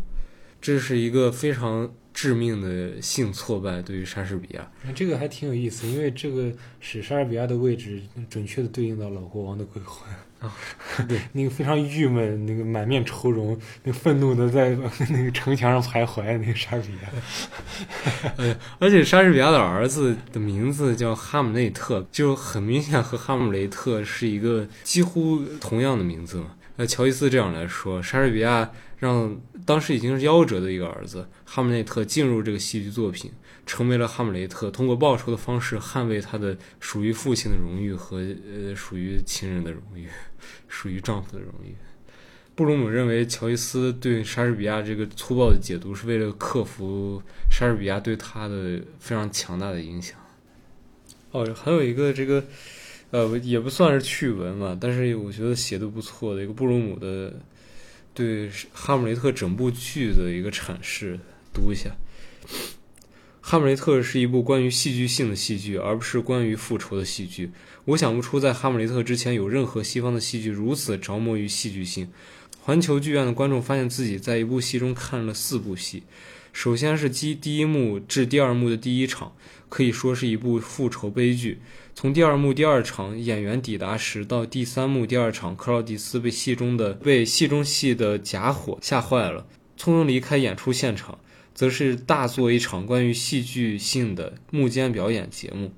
这是一个非常致命的性挫败，对于莎士比亚。这个还挺有意思，因为这个使莎士比亚的位置准确的对应到老国王的鬼魂。啊，(laughs) 对，那个非常郁闷，那个满面愁容，那愤怒的在那个城墙上徘徊，那个莎士比亚。(laughs) 而且莎士比亚的儿子的名字叫哈姆内特，就很明显和哈姆雷特是一个几乎同样的名字嘛。呃，乔伊斯这样来说，莎士比亚让当时已经是夭折的一个儿子哈姆内特进入这个戏剧作品。成为了哈姆雷特，通过报仇的方式捍卫他的属于父亲的荣誉和呃属于亲人的荣誉，(laughs) 属于丈夫的荣誉。布鲁姆认为乔伊斯对莎士比亚这个粗暴的解读是为了克服莎士比亚对他的非常强大的影响。哦，还有一个这个呃也不算是趣闻嘛，但是我觉得写的不错的一个布鲁姆的对哈姆雷特整部剧的一个阐释，读一下。《哈姆雷特》是一部关于戏剧性的戏剧，而不是关于复仇的戏剧。我想不出在《哈姆雷特》之前有任何西方的戏剧如此着魔于戏剧性。环球剧院的观众发现自己在一部戏中看了四部戏。首先是基第一幕至第二幕的第一场，可以说是一部复仇悲剧。从第二幕第二场演员抵达时到第三幕第二场，克劳迪斯被戏中的被戏中戏的假火吓坏了，匆匆离开演出现场。则是大做一场关于戏剧性的幕间表演节目。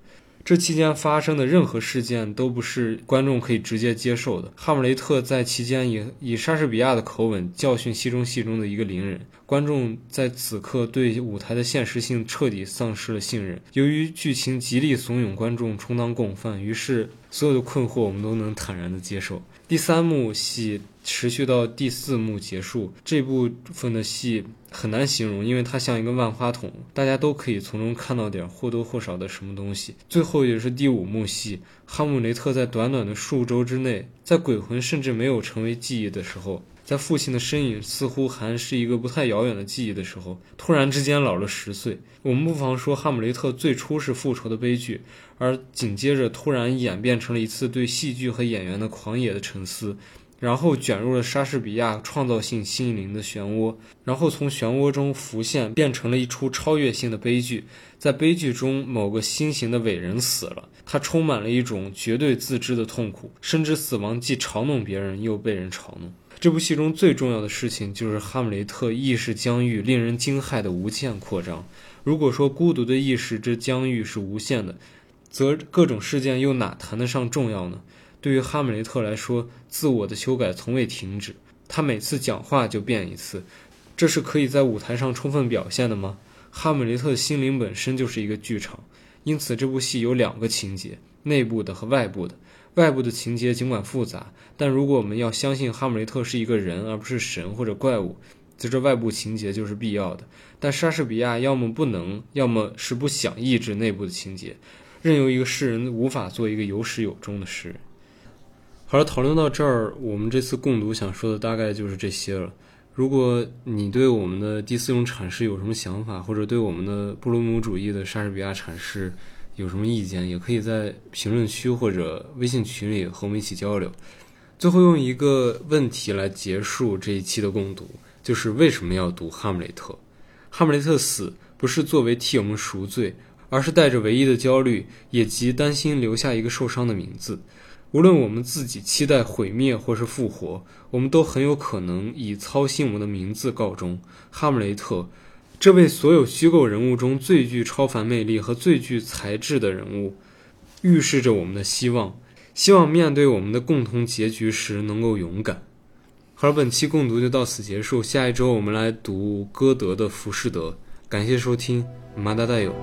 这期间发生的任何事件都不是观众可以直接接受的。哈姆雷特在期间以以莎士比亚的口吻教训戏中戏中的一个邻人，观众在此刻对舞台的现实性彻底丧失了信任。由于剧情极力怂恿观众充当共犯，于是所有的困惑我们都能坦然地接受。第三幕戏持续到第四幕结束，这部分的戏很难形容，因为它像一个万花筒，大家都可以从中看到点或多或少的什么东西。最后也是第五幕戏，哈姆雷特在短短的数周之内，在鬼魂甚至没有成为记忆的时候。在父亲的身影似乎还是一个不太遥远的记忆的时候，突然之间老了十岁。我们不妨说，《哈姆雷特》最初是复仇的悲剧，而紧接着突然演变成了一次对戏剧和演员的狂野的沉思，然后卷入了莎士比亚创造性心灵的漩涡，然后从漩涡中浮现，变成了一出超越性的悲剧。在悲剧中，某个新型的伟人死了，他充满了一种绝对自知的痛苦，深知死亡既嘲弄别人，又被人嘲弄。这部戏中最重要的事情就是哈姆雷特意识疆域令人惊骇的无限扩张。如果说孤独的意识之疆域是无限的，则各种事件又哪谈得上重要呢？对于哈姆雷特来说，自我的修改从未停止，他每次讲话就变一次，这是可以在舞台上充分表现的吗？哈姆雷特的心灵本身就是一个剧场，因此这部戏有两个情节：内部的和外部的。外部的情节尽管复杂，但如果我们要相信哈姆雷特是一个人而不是神或者怪物，则这外部情节就是必要的。但莎士比亚要么不能，要么是不想抑制内部的情节，任由一个诗人无法做一个有始有终的诗人。好了，讨论到这儿，我们这次共读想说的大概就是这些了。如果你对我们的第四种阐释有什么想法，或者对我们的布鲁姆主义的莎士比亚阐释，有什么意见，也可以在评论区或者微信群里和我们一起交流。最后用一个问题来结束这一期的共读，就是为什么要读《哈姆雷特》？哈姆雷特死不是作为替我们赎罪，而是带着唯一的焦虑，也即担心留下一个受伤的名字。无论我们自己期待毁灭或是复活，我们都很有可能以操心我们的名字告终。哈姆雷特，这位所有虚构人物中最具超凡魅力和最具才智的人物，预示着我们的希望。希望面对我们的共同结局时能够勇敢。好了，本期共读就到此结束。下一周我们来读歌德的《浮士德》。感谢收听，麻达大友。